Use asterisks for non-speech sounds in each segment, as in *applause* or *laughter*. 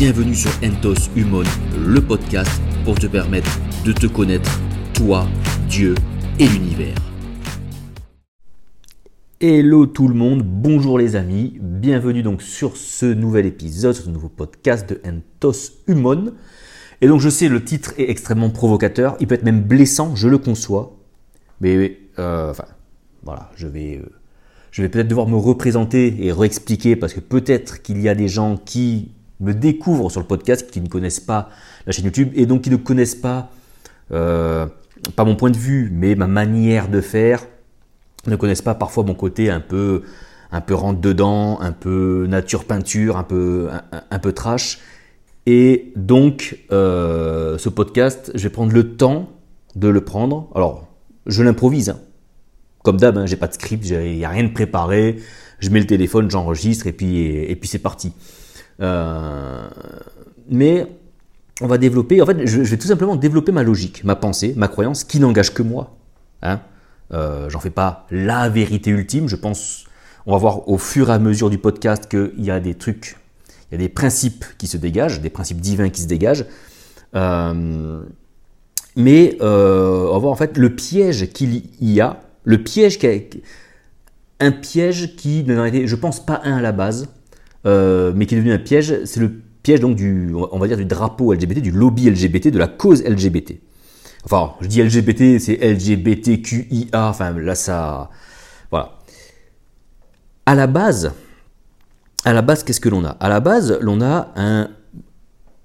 Bienvenue sur Entos Humon, le podcast pour te permettre de te connaître, toi, Dieu et l'univers. Hello tout le monde, bonjour les amis, bienvenue donc sur ce nouvel épisode, sur ce nouveau podcast de Entos Humon. Et donc je sais, le titre est extrêmement provocateur, il peut être même blessant, je le conçois. Mais euh, enfin, voilà, je vais, euh, je vais peut-être devoir me représenter et réexpliquer parce que peut-être qu'il y a des gens qui me découvrent sur le podcast, qui ne connaissent pas la chaîne YouTube et donc qui ne connaissent pas, euh, pas mon point de vue, mais ma manière de faire, ne connaissent pas parfois mon côté un peu, un peu rentre dedans, un peu nature peinture, un peu, un, peu trash. Et donc, euh, ce podcast, je vais prendre le temps de le prendre. Alors, je l'improvise. Hein. Comme d'hab, hein, j'ai pas de script, il n'y a rien de préparé. Je mets le téléphone, j'enregistre et puis, et puis c'est parti. Euh, mais on va développer, en fait, je, vais tout simplement développer ma logique, ma pensée, ma croyance, qui n'engage que moi. Hein. Euh, J'en fais pas la vérité ultime. Je pense, on va voir au fur et à mesure du podcast qu'il y a des trucs, il y a des principes qui se dégagent, des principes divins qui se dégagent. Euh, mais on va voir en fait le piège qu'il y a, le piège qui a, un piège qui je pense pas un à la base, euh, mais qui est devenu un piège. C'est le piège donc du, on va dire du drapeau LGBT, du lobby LGBT, de la cause LGBT. Enfin, je dis LGBT, c'est LGBTQIA. Enfin, là, ça, voilà. À la base, à la base, qu'est-ce que l'on a? À la base, l'on a un,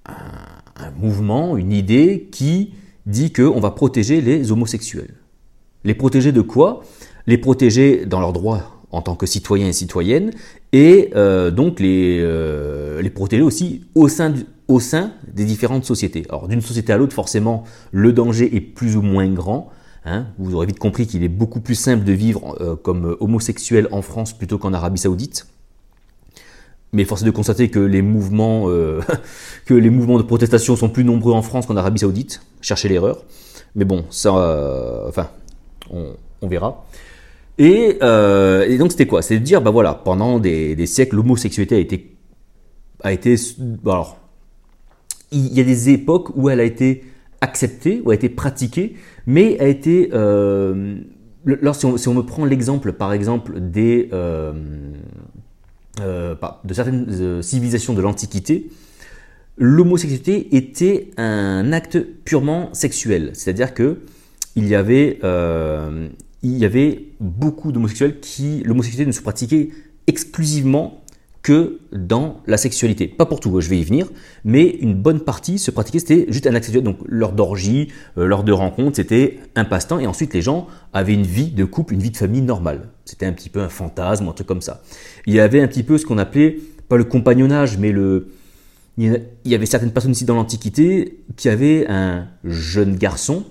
un, mouvement, une idée qui dit qu'on va protéger les homosexuels. Les protéger de quoi? Les protéger dans leurs droits en tant que citoyens et citoyennes, et euh, donc les, euh, protéger aussi au sein, des différentes sociétés. Alors d'une société à l'autre, forcément, le danger est plus ou moins grand. Hein. Vous aurez vite compris qu'il est beaucoup plus simple de vivre euh, comme homosexuel en France plutôt qu'en Arabie Saoudite. Mais force est de constater *laughs* que les mouvements, de protestation sont plus nombreux en France qu'en Arabie Saoudite. Cherchez l'erreur. Mais bon, ça, enfin, on verra. Euh, et, donc c'était quoi? C'est de dire, bah voilà, pendant des, siècles, l'homosexualité a été, a été, alors, il y a des époques où elle a été acceptée, où elle a été pratiquée, mais a été, euh, si, on, me prend l'exemple, par exemple, des, euh, euh, de certaines civilisations de l'Antiquité, l'homosexualité était un acte purement sexuel, c'est-à-dire que il y avait, il y avait beaucoup d'homosexuels qui, l'homosexualité ne se pratiquait exclusivement que dans la sexualité. Pas pour tout, je vais y venir, mais une bonne partie se pratiquait, c'était juste un sexuel. Donc l'heure d'orgie, euh, l'heure de rencontre, c'était un passe-temps. Et ensuite, les gens avaient une vie de couple, une vie de famille normale. C'était un petit peu un fantasme, un truc comme ça. Il y avait un petit peu ce qu'on appelait, pas le compagnonnage, mais le... Il y avait certaines personnes ici dans l'Antiquité qui avaient un jeune garçon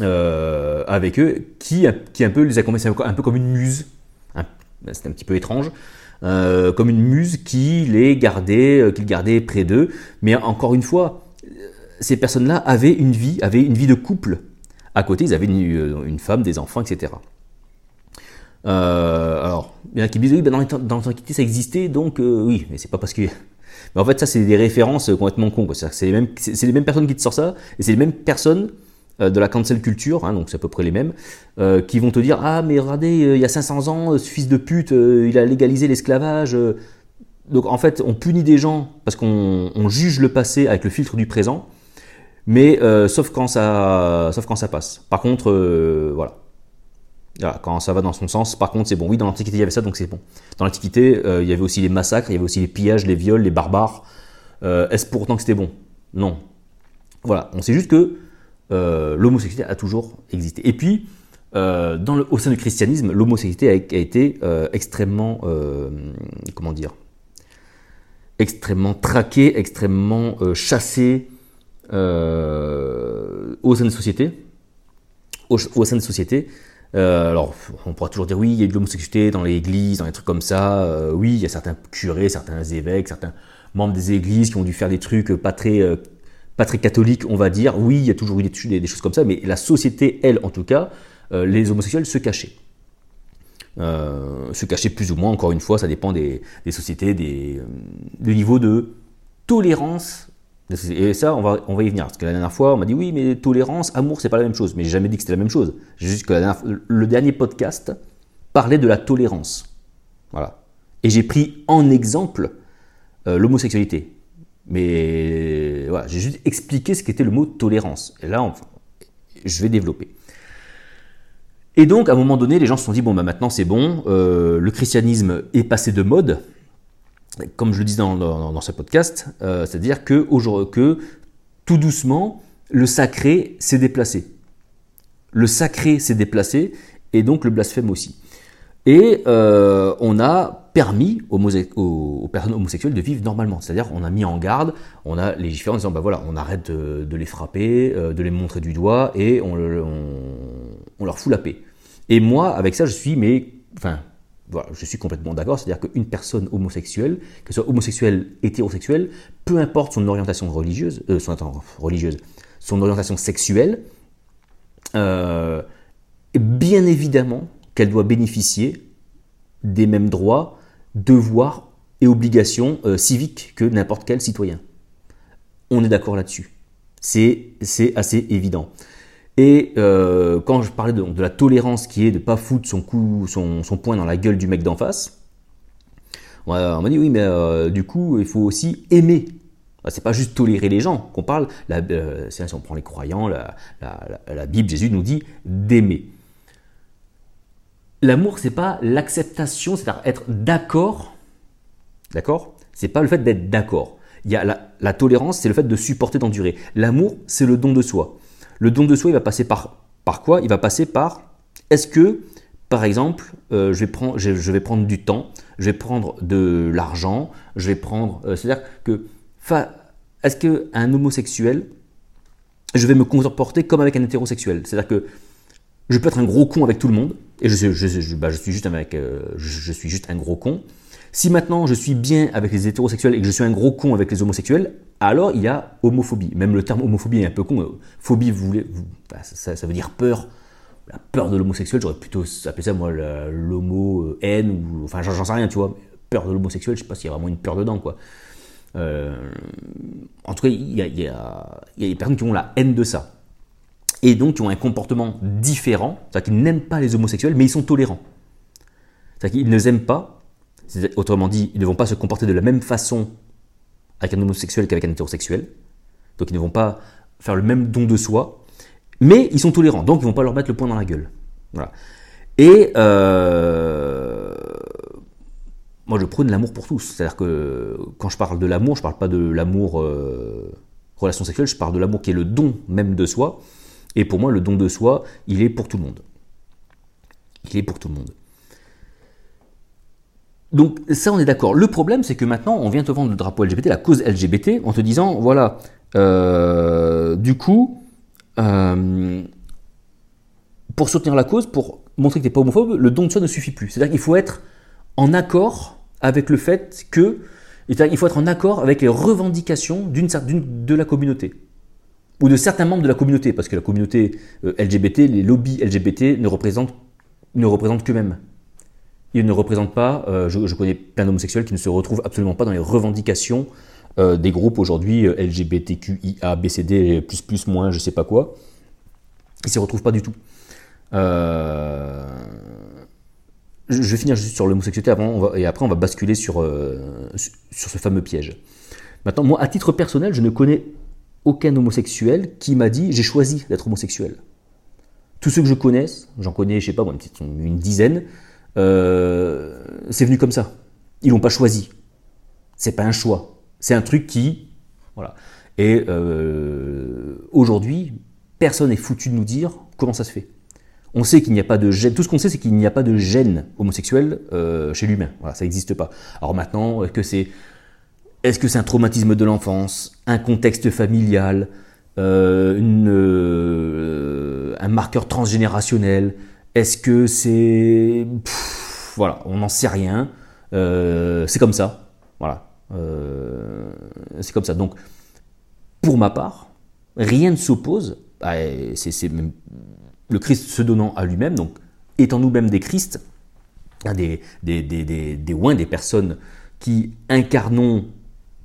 euh, avec eux, qui, qui un peu les accompagne, un peu comme une muse. C'est un petit peu étrange. Euh, comme une muse qui les gardait, euh, qui gardait près d'eux. Mais encore une fois, ces personnes-là avaient une vie, avaient une vie de couple. À côté, ils avaient une, femme, des enfants, etc. alors, il y en a qui disent oui, ben dans l'Antiquité ça existait, donc oui, mais c'est pas parce que. Mais en fait, ça, c'est des références complètement cons. C'est les, mêmes, les mêmes personnes qui te sortent ça, et c'est les mêmes personnes de la cancel culture, hein, donc c'est à peu près les mêmes, euh, qui vont te dire Ah, mais regardez, euh, il y a 500 ans, ce fils de pute, il a légalisé l'esclavage. Donc en fait, on punit des gens parce qu'on juge le passé avec le filtre du présent, mais sauf, quand ça, sauf quand ça passe. Par contre, voilà. Quand ça va dans son sens, par contre, c'est bon. Oui, dans l'Antiquité, il y avait ça, donc c'est bon. Dans l'Antiquité, il y avait aussi les massacres, il y avait aussi les pillages, les viols, les barbares. Est-ce pour autant que c'était bon? Non. Voilà. On sait juste que euh, l'homosexualité a toujours existé. Et puis, euh, au sein du christianisme, l'homosexualité a, été euh, extrêmement, comment dire, extrêmement traquée, extrêmement chassée au sein des sociétés. Au, sein des sociétés. alors, on pourra toujours dire oui, il y a de l'homosexualité dans les dans les trucs comme ça. oui, il y a certains curés, certains évêques, certains membres des églises qui ont dû faire des trucs pas très très catholique, on va dire. Oui, il y a toujours eu des, des choses comme ça, mais la société, elle, en tout cas, euh, les homosexuels se cachaient. Euh, se cachaient plus ou moins, encore une fois, ça dépend des, sociétés, des, euh, du niveau de tolérance. Et ça, on va, on va y venir. Parce que la dernière fois, on m'a dit oui, mais tolérance, amour, c'est pas la même chose. Mais j'ai jamais dit que c'était la même chose. Juste que le dernier podcast parlait de la tolérance. Voilà. Et j'ai pris en exemple l'homosexualité. Mais voilà, j'ai juste expliqué ce qu'était le mot tolérance. Et là, je vais développer. Et donc, à un moment donné, les gens se sont dit bon, bah maintenant c'est bon, euh, le christianisme est passé de mode, comme je le dis dans, ce podcast, euh, c'est-à-dire que, que tout doucement, le sacré s'est déplacé. Le sacré s'est déplacé, et donc le blasphème aussi. Et euh, on a permis aux, personnes homosexuelles de vivre normalement. C'est-à-dire on a mis en garde, on a légiféré en disant bah voilà, on arrête de, les frapper, euh, de les montrer du doigt et on, leur fout la paix. Et moi, avec ça, je suis mais enfin je suis complètement d'accord. C'est-à-dire qu'une personne homosexuelle, qu'elle soit homosexuelle, hétérosexuelle, peu importe son orientation religieuse, euh, son, religieuse, son orientation sexuelle, euh, bien évidemment qu'elle doit bénéficier des mêmes droits, devoirs et obligations euh, civiques que n'importe quel citoyen. On est d'accord là-dessus. C'est assez évident. Et euh, quand je parlais de, de, la tolérance qui est de ne pas foutre son, coup, son, son, poing dans la gueule du mec d'en face, on m'a dit oui, mais euh, du coup, il faut aussi aimer. C'est pas juste tolérer les gens qu'on parle. La, si on prend les croyants, la, la Bible, Jésus nous dit d'aimer. L'amour, c'est pas l'acceptation, c'est-à-dire être d'accord. D'accord? C'est pas le fait d'être d'accord. Il y a la, tolérance, c'est le fait de supporter, d'endurer. L'amour, c'est le don de soi. Le don de soi, il va passer par, par quoi? Il va passer par est-ce que, par exemple, euh, je, vais prendre, je, vais prendre du temps, je vais prendre de l'argent, je vais prendre. Euh, c'est-à-dire que, est-ce qu'un homosexuel, je vais me comporter comme avec un hétérosexuel? C'est-à-dire que je peux être un gros con avec tout le monde, et je, suis, juste euh, un gros con. Si maintenant je suis bien avec les hétérosexuels et que je suis un gros con avec les homosexuels, alors il y a homophobie. Même le terme homophobie est un peu con. Euh, phobie, vous voulez, bah, ça, veut dire peur. La peur de l'homosexuel, j'aurais plutôt appelé ça moi l'homo euh, haine enfin j'en sais rien, tu vois. Peur de l'homosexuel, je sais pas s'il y a vraiment une peur dedans, quoi. en tout cas, il y a des personnes qui ont la haine de ça et donc qui ont un comportement différent, c'est-à-dire qu'ils n'aiment pas les homosexuels, mais ils sont tolérants. C'est-à-dire qu'ils ne les aiment pas, autrement dit, ils ne vont pas se comporter de la même façon avec un homosexuel qu'avec un hétérosexuel, donc ils ne vont pas faire le même don de soi, mais ils sont tolérants, donc ils ne vont pas leur mettre le poing dans la gueule. Voilà. Et euh, moi je prône l'amour pour tous, c'est-à-dire que quand je parle de l'amour, je ne parle pas de l'amour euh, relation sexuelle, je parle de l'amour qui est le don même de soi, et pour moi, le don de soi, il est pour tout le monde. Il est pour tout le monde. Donc ça, on est d'accord. Le problème, c'est que maintenant, on vient te vendre le drapeau LGBT, la cause LGBT, en te disant, voilà, euh, du coup, euh, pour soutenir la cause, pour montrer que tu n'es pas homophobe, le don de soi ne suffit plus. C'est-à-dire qu'il faut être en accord avec le fait que, il faut être en accord avec les revendications de la communauté ou de certains membres de la communauté, parce que la communauté euh, LGBT, les lobbies LGBT ne représentent, ne représentent qu'eux-mêmes. Ils ne représentent pas, euh, je, connais plein d'homosexuels qui ne se retrouvent absolument pas dans les revendications euh, des groupes aujourd'hui LGBTQIA, BCD, plus plus moins, je sais pas quoi. Ils ne s'y retrouvent pas du tout. je vais finir juste sur l'homosexualité avant, et après on va basculer sur, sur ce fameux piège. Maintenant, moi, à titre personnel, je ne connais aucun homosexuel qui m'a dit j'ai choisi d'être homosexuel. Tous ceux que je connaisse, j'en connais, je sais pas, une dizaine, euh, c'est venu comme ça. Ils l'ont pas choisi. C'est pas un choix. C'est un truc qui, voilà. Et euh, aujourd'hui, personne n'est foutu de nous dire comment ça se fait. On sait qu'il n'y a pas de gène. Tout ce qu'on sait, c'est qu'il n'y a pas de gène homosexuel euh, chez l'humain. Voilà, ça n'existe pas. Alors maintenant, que c'est est-ce que c'est un traumatisme de l'enfance, un contexte familial, euh, euh, un marqueur transgénérationnel? Est-ce que c'est... voilà, on n'en sait rien. Euh, c'est comme ça. Voilà. c'est comme ça. Donc, pour ma part, rien ne s'oppose. C'est le Christ se donnant à lui-même. Donc, étant nous-mêmes des Christ, des, des, des personnes qui incarnons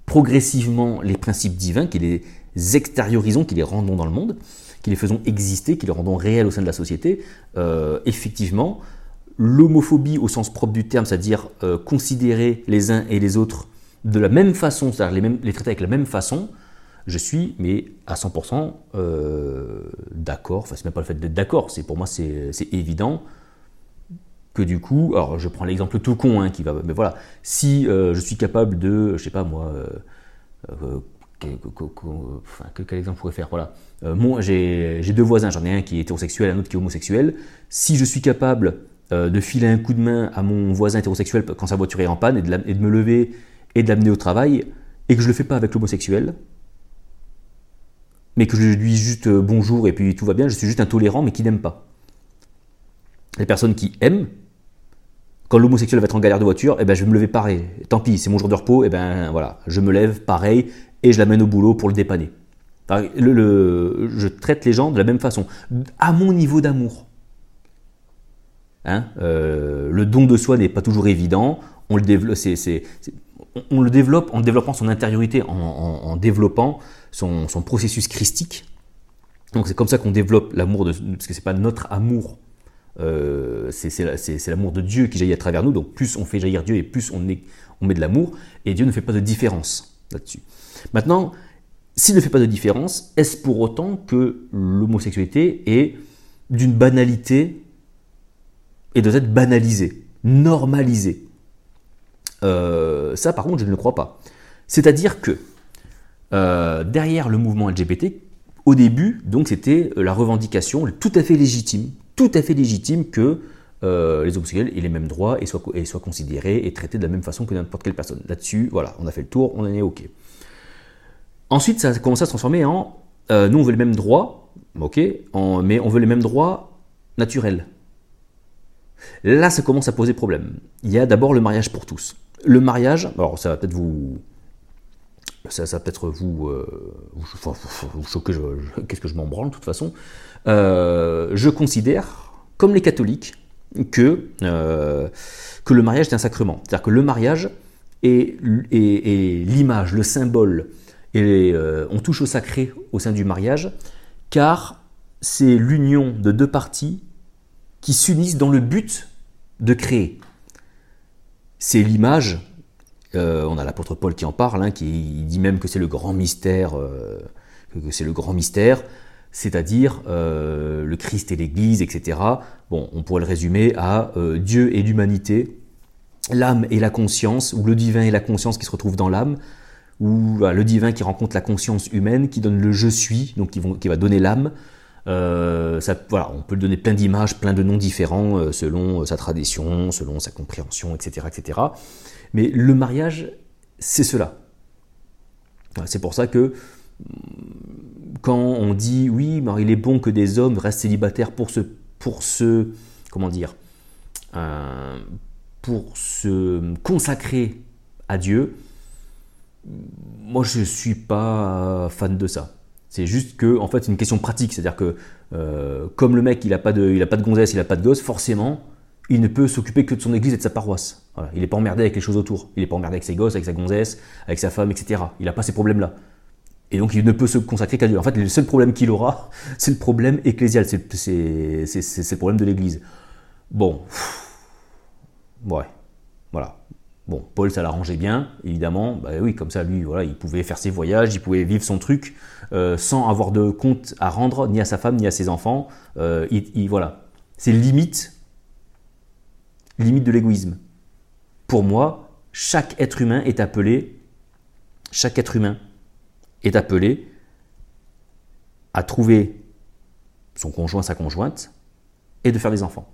progressivement les principes divins, qui les extériorisons, qui les rendons dans le monde, qui les faisons exister, qui les rendons réels au sein de la société, euh, effectivement, l'homophobie au sens propre du terme, c'est-à-dire euh, considérer les uns et les autres de la même façon, c'est-à-dire les, les traiter avec la même façon, je suis, mais à 100% euh, d'accord, enfin c'est même pas le fait d'être d'accord, c'est pour moi c'est évident que du coup, alors je prends l'exemple tout con hein, qui va, mais voilà, si je suis capable de, je sais pas moi, quel exemple pourrait faire Voilà. Euh, moi, j'ai deux voisins, j'en ai un qui est hétérosexuel, un autre qui est homosexuel. Si je suis capable euh, de filer un coup de main à mon voisin hétérosexuel quand sa voiture est en panne et de, me lever et de l'amener au travail, et que je le fais pas avec l'homosexuel, mais que je lui dis juste euh, bonjour et puis tout va bien, je suis juste intolérant mais qui n'aime pas. Les personnes qui aiment, quand l'homosexuel va être en galère de voiture, eh ben, je vais me lever pareil. Tant pis, c'est mon jour de repos, eh ben voilà, je me lève pareil, et je l'amène au boulot pour le dépanner. Je traite les gens de la même façon, à mon niveau d'amour. Hein, euh, le don de soi n'est pas toujours évident. On le, développe, en développant son intériorité, en, développant son, processus christique. Donc c'est comme ça qu'on développe l'amour, de, parce que c'est pas notre amour, euh, c'est l'amour de Dieu qui jaillit à travers nous. Donc plus on fait jaillir Dieu et plus on, met de l'amour, et Dieu ne fait pas de différence là-dessus. Maintenant, s'il ne fait pas de différence, est-ce pour autant que l'homosexualité est d'une banalité et doit être banalisée, normalisée? Euh, Ça, par contre, je ne le crois pas. C'est-à-dire que euh, derrière le mouvement LGBT, au début, c'était la revendication tout à fait légitime, tout à fait légitime que euh, les homosexuels aient les mêmes droits et soient, considérés et traités de la même façon que n'importe quelle personne. Là-dessus, voilà, on a fait le tour, on en est OK. Ensuite, ça a commencé à se transformer en euh, nous, on veut les mêmes droits, ok, mais on veut les mêmes droits naturels. Là, ça commence à poser problème. Il y a d'abord le mariage pour tous. Le mariage, alors ça va peut-être vous. Ça, peut-être vous, euh, vous, choquer, qu'est-ce que je m'en branle de toute façon. Euh, je considère, comme les catholiques, que, que le mariage est un sacrement. C'est-à-dire que le mariage est, est l'image, le symbole et euh, on touche au sacré au sein du mariage, car c'est l'union de deux parties qui s'unissent dans le but de créer. C'est l'image, euh, on a l'apôtre Paul qui en parle, hein, qui dit même que c'est le grand mystère, euh, que c'est le grand mystère, c'est-à-dire le Christ et l'Église, etc. On pourrait le résumer à Dieu et l'humanité, l'âme et la conscience, ou le divin et la conscience qui se retrouvent dans l'âme, ou le divin qui rencontre la conscience humaine, qui donne le je suis, donc qui, va donner l'âme. Euh, voilà, on peut lui donner plein d'images, plein de noms différents euh, selon euh, sa tradition, selon sa compréhension, etc., etc. Mais le mariage, c'est cela. C'est pour ça que mm, quand on dit oui, il est bon que des hommes restent célibataires pour se, pour se comment dire, pour se consacrer à Dieu, moi, je ne suis pas fan de ça. C'est juste que, en fait, c'est une question pratique. C'est-à-dire que, euh, comme le mec, il n'a pas, de, a pas de gonzesse, il n'a pas de gosse, forcément, il ne peut s'occuper que de son église et de sa paroisse. Il n'est pas emmerdé avec les choses autour. Il n'est pas emmerdé avec ses gosses, avec sa gonzesse, avec sa femme, etc. Il n'a pas ces problèmes-là. Et donc, il ne peut se consacrer qu'à Dieu. En fait, le seul problème qu'il aura, *laughs* c'est le problème ecclésial. C'est le problème de l'église. Bon. Ouais. Voilà. Bon, Paul, ça l'arrangeait bien, évidemment. Bah oui, comme ça, lui, voilà, il pouvait faire ses voyages, il pouvait vivre son truc euh, sans avoir de compte à rendre ni à sa femme ni à ses enfants. Euh, il, voilà, c'est limite, limite de l'égoïsme. Pour moi, chaque être humain est appelé, chaque être humain est appelé à trouver son conjoint, sa conjointe, et de faire des enfants.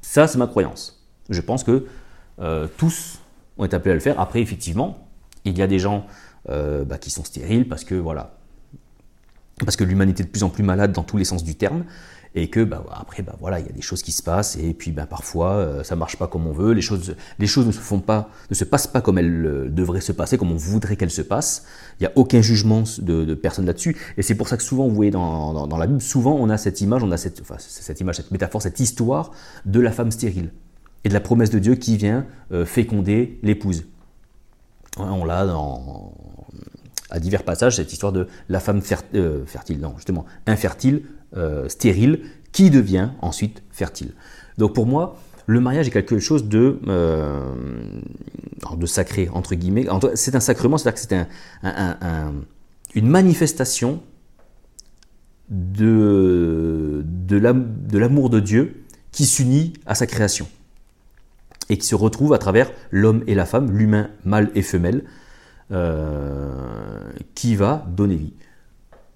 Ça, c'est ma croyance. Je pense que euh, tous ont été appelés à le faire. Après, effectivement, il y a des gens euh, bah, qui sont stériles parce que voilà, parce que l'humanité est de plus en plus malade dans tous les sens du terme et que bah, après bah, voilà il y a des choses qui se passent et puis bah, parfois euh, ça marche pas comme on veut. Les choses les choses ne se font pas ne se passent pas comme elles devraient se passer comme on voudrait qu'elles se passent. Il n'y a aucun jugement de, personne là-dessus. Et c'est pour ça que souvent vous voyez dans, dans, la Bible souvent on a cette image on a cette enfin, cette image cette métaphore cette histoire de la femme stérile et de la promesse de Dieu qui vient euh, féconder l'épouse. On l'a dans, à divers passages, cette histoire de la femme euh, fertile, non, justement, infertile, euh, stérile, qui devient ensuite fertile. Donc pour moi, le mariage est quelque chose de, de sacré, entre guillemets. C'est un sacrement, c'est-à-dire que c'est une manifestation de, de l'amour de Dieu qui s'unit à sa création et qui se retrouve à travers l'homme et la femme, l'humain mâle et femelle, euh, qui va donner vie.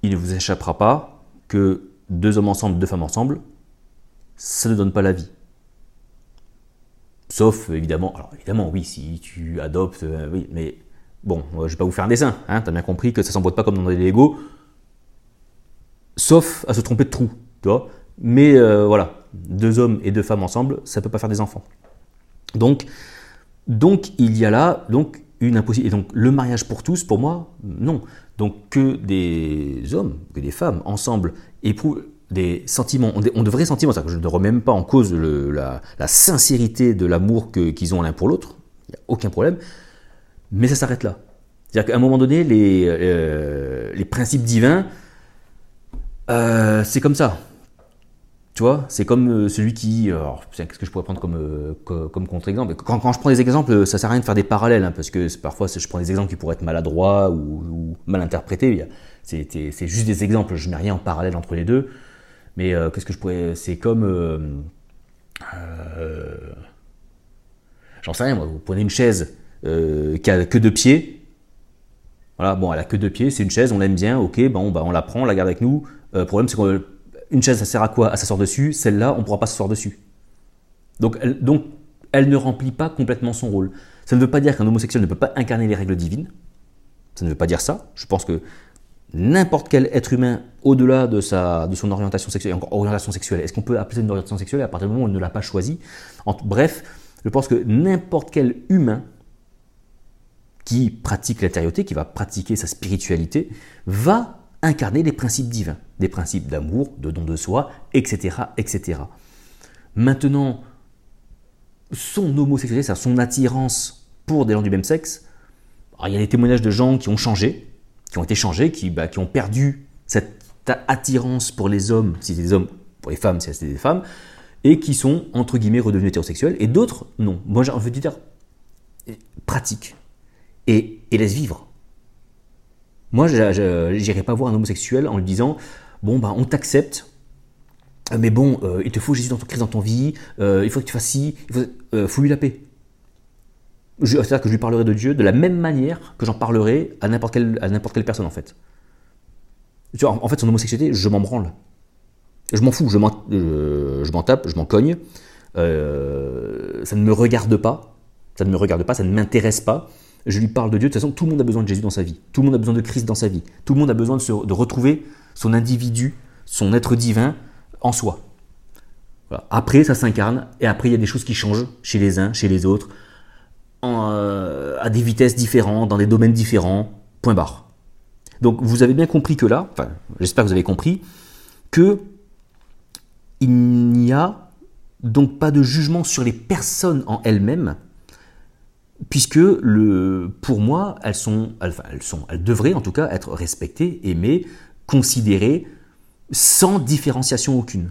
Il ne vous échappera pas que deux hommes ensemble, deux femmes ensemble, ça ne donne pas la vie. Sauf évidemment, alors évidemment oui, si tu adoptes, euh, oui, mais bon, je vais pas vous faire un dessin, hein, tu as bien compris que ça s'emboîte pas comme dans des Lego, sauf à se tromper de trou, tu vois. Mais euh, voilà, deux hommes et deux femmes ensemble, ça ne peut pas faire des enfants. Donc, donc il y a là donc une impossibilité. Et donc le mariage pour tous, pour moi, non. Donc que des hommes, que des femmes ensemble éprouvent des sentiments, ont, de vrais sentiments, que je ne remets même pas en cause la, sincérité de l'amour qu'ils ont l'un pour l'autre, il n'y a aucun problème, mais ça s'arrête là. C'est-à-dire qu'à un moment donné, les, euh, principes divins, euh, c'est comme ça. Tu vois, c'est comme euh, celui qui. Euh, qu'est-ce que je pourrais prendre comme, euh, contre-exemple? Quand, je prends des exemples, ça sert à rien de faire des parallèles, hein, parce que parfois je prends des exemples qui pourraient être maladroits ou, mal interprétés. C'est juste des exemples, je mets rien en parallèle entre les deux. Mais qu'est-ce que je pourrais. C'est comme. J'en sais rien, moi. Vous prenez une chaise qui a que deux pieds. Voilà, bon, elle a que deux pieds, c'est une chaise, on l'aime bien, ok, bon, bah, on la prend, on la garde avec nous. le problème, c'est qu'on une chaise, ça sert à quoi? À s'asseoir dessus. Celle-là, on ne pourra pas s'asseoir dessus. Donc elle, donc, elle ne remplit pas complètement son rôle. Ça ne veut pas dire qu'un homosexuel ne peut pas incarner les règles divines. Ça ne veut pas dire ça. Je pense que n'importe quel être humain, au-delà de, sa, de son orientation sexuelle, encore orientation sexuelle, est-ce qu'on peut appeler ça une orientation sexuelle à partir du moment où on ne l'a pas choisi Bref, je pense que n'importe quel humain qui pratique l'intériorité, qui va pratiquer sa spiritualité, va incarner les principes divins, des principes d'amour, de don de soi, etc., etc. Maintenant, son homosexualité, son attirance pour des gens du même sexe, il y a des témoignages de gens qui ont changé, qui ont été changés, qui, bah, qui ont perdu cette attirance pour les hommes, si c'est des hommes, pour les femmes, si c'est des femmes, et qui sont, entre guillemets, redevenus hétérosexuels, et d'autres, non. Moi, j'ai envie de dire, pratique, et laisse vivre. Moi, je n'irai pas voir un homosexuel en lui disant Bon, ben, on t'accepte, mais bon, euh, il te faut Jésus dans ton Christ dans ton vie, euh, il faut que tu fasses ci, il faut, euh, lui la paix. C'est-à-dire que je lui parlerai de Dieu de la même manière que j'en parlerai à n'importe quelle, quelle personne, en fait. En fait, son homosexualité, je m'en branle. Je m'en fous, je m'en tape, je m'en cogne. ça ne me regarde pas. Ça ne me regarde pas, ça ne m'intéresse pas je lui parle de Dieu. De toute façon, tout le monde a besoin de Jésus dans sa vie. Tout le monde a besoin de Christ dans sa vie. Tout le monde a besoin de, retrouver son individu, son être divin en soi. Après, ça s'incarne, et après, il y a des choses qui changent chez les uns, chez les autres, euh, à des vitesses différentes, dans des domaines différents, point barre. Donc, vous avez bien compris que là, enfin, j'espère que vous avez compris, que il n'y a donc pas de jugement sur les personnes en elles-mêmes, puisque le, pour moi, elles, sont, sont, elles devraient en tout cas être respectées, aimées, considérées, sans différenciation aucune.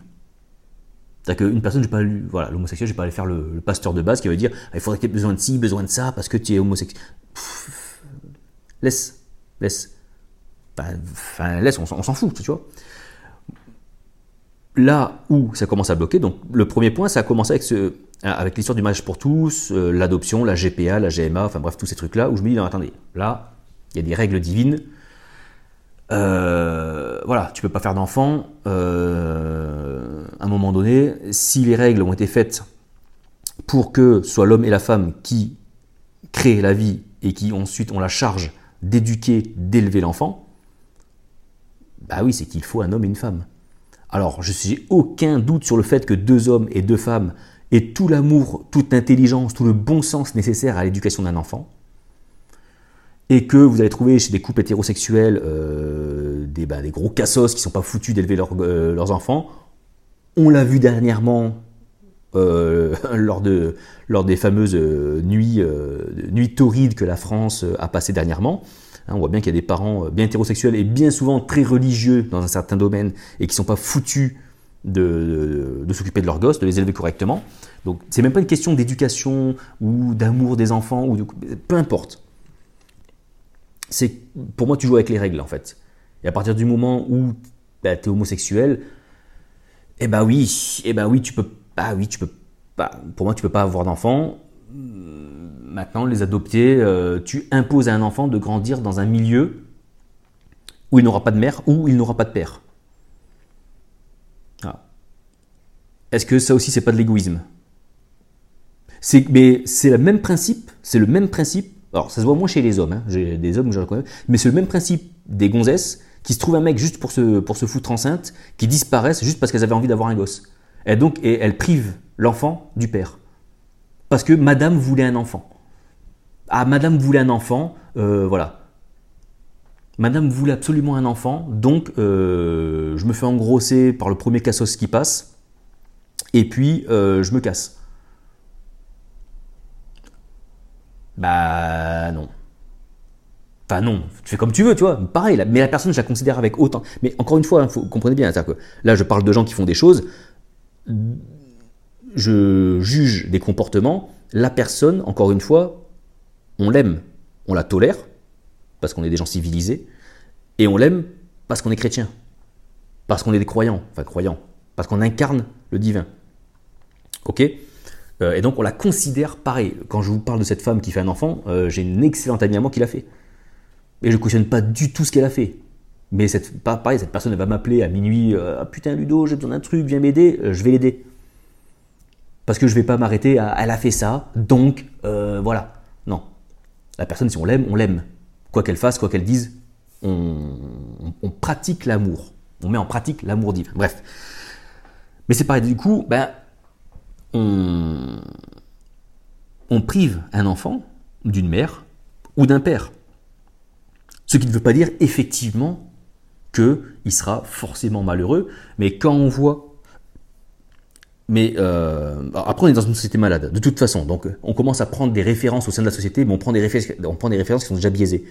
C'est-à-dire qu'une personne, je pas lu, voilà, l'homosexuel, je vais pas aller faire le, pasteur de base qui va dire ah, il faudrait qu'il y ait besoin de ci, besoin de ça, parce que tu es homosexuel. laisse, laisse. Enfin, laisse, on, s'en fout, tu vois. Là où ça commence à bloquer, donc le premier point, ça a commencé avec ce, avec l'histoire du mariage pour tous, euh, l'adoption, la GPA, la GMA, enfin bref, tous ces trucs-là, où je me dis, non, attendez, là, il y a des règles divines. Euh, voilà, tu peux pas faire d'enfant. à un moment donné, si les règles ont été faites pour que soit l'homme et la femme qui créent la vie et qui ensuite ont la charge d'éduquer, d'élever l'enfant, bah oui, c'est qu'il faut un homme et une femme. Alors, je n'ai aucun doute sur le fait que deux hommes et deux femmes et tout l'amour, toute l'intelligence, tout le bon sens nécessaire à l'éducation d'un enfant, et que vous allez trouver chez des couples hétérosexuels euh, des, bah, des, gros cassos qui ne sont pas foutus d'élever euh, leurs enfants. On l'a vu dernièrement *laughs* lors, de, lors des fameuses nuits, nuits torrides que la France a passées dernièrement. Hein, on voit bien qu'il y a des parents bien hétérosexuels et bien souvent très religieux dans un certain domaine et qui ne sont pas foutus de, s'occuper de leurs gosses, de les élever correctement. Donc c'est même pas une question d'éducation ou d'amour des enfants, ou peu importe. C'est Pour moi, tu joues avec les règles en fait. Et à partir du moment où bah, tu es homosexuel, eh ben oui, eh ben oui, tu peux, bah oui, tu peux pas, pour moi, tu peux pas avoir d'enfants. Maintenant, les adopter, euh, tu imposes à un enfant de grandir dans un milieu où il n'aura pas de mère ou il n'aura pas de père. Est-ce que ça aussi, c'est pas de l'égoïsme? Mais c'est le même principe, c'est le même principe. Alors, ça se voit moins chez les hommes, hein. j'ai des hommes, je le connais, mais c'est le même principe des gonzesses qui se trouvent un mec juste pour se, pour se foutre enceinte, qui disparaissent juste parce qu'elles avaient envie d'avoir un gosse. Et donc, et elles privent l'enfant du père. Parce que madame voulait un enfant. Ah, madame voulait un enfant, euh, voilà. Madame voulait absolument un enfant, donc euh, je me fais engrosser par le premier cassos qui passe et puis euh, je me casse. Bah non. Enfin non, tu fais comme tu veux, tu vois. Pareil, mais la personne, je la considère avec autant. Mais encore une fois, hein, comprenez bien, que là, je parle de gens qui font des choses. Je juge des comportements. La personne, encore une fois, on l'aime, on la tolère parce qu'on est des gens civilisés, et on l'aime parce qu'on est chrétien, parce qu'on est des croyants, enfin croyants, parce qu'on incarne le divin. Ok euh, Et donc on la considère pareil. Quand je vous parle de cette femme qui fait un enfant, euh, j'ai une excellente amie à moi qui l'a fait. Et je ne cautionne pas du tout ce qu'elle a fait. Mais cette, pareil, cette personne elle va m'appeler à minuit euh, Ah putain, Ludo, j'ai besoin d'un truc, viens m'aider. je vais l'aider. Parce que je ne vais pas m'arrêter à Elle a fait ça, donc voilà. Non. La personne, si on l'aime, on l'aime. Quoi qu'elle fasse, quoi qu'elle dise, on, on pratique l'amour. On met en pratique l'amour divin. Bref. Mais c'est pareil, du coup, ben, on, prive un enfant d'une mère ou d'un père. Ce qui ne veut pas dire effectivement qu'il sera forcément malheureux, mais quand on voit... Mais euh, après, on est dans une société malade, de toute façon. Donc, on commence à prendre des références au sein de la société, mais on prend des, références, qui sont déjà biaisées.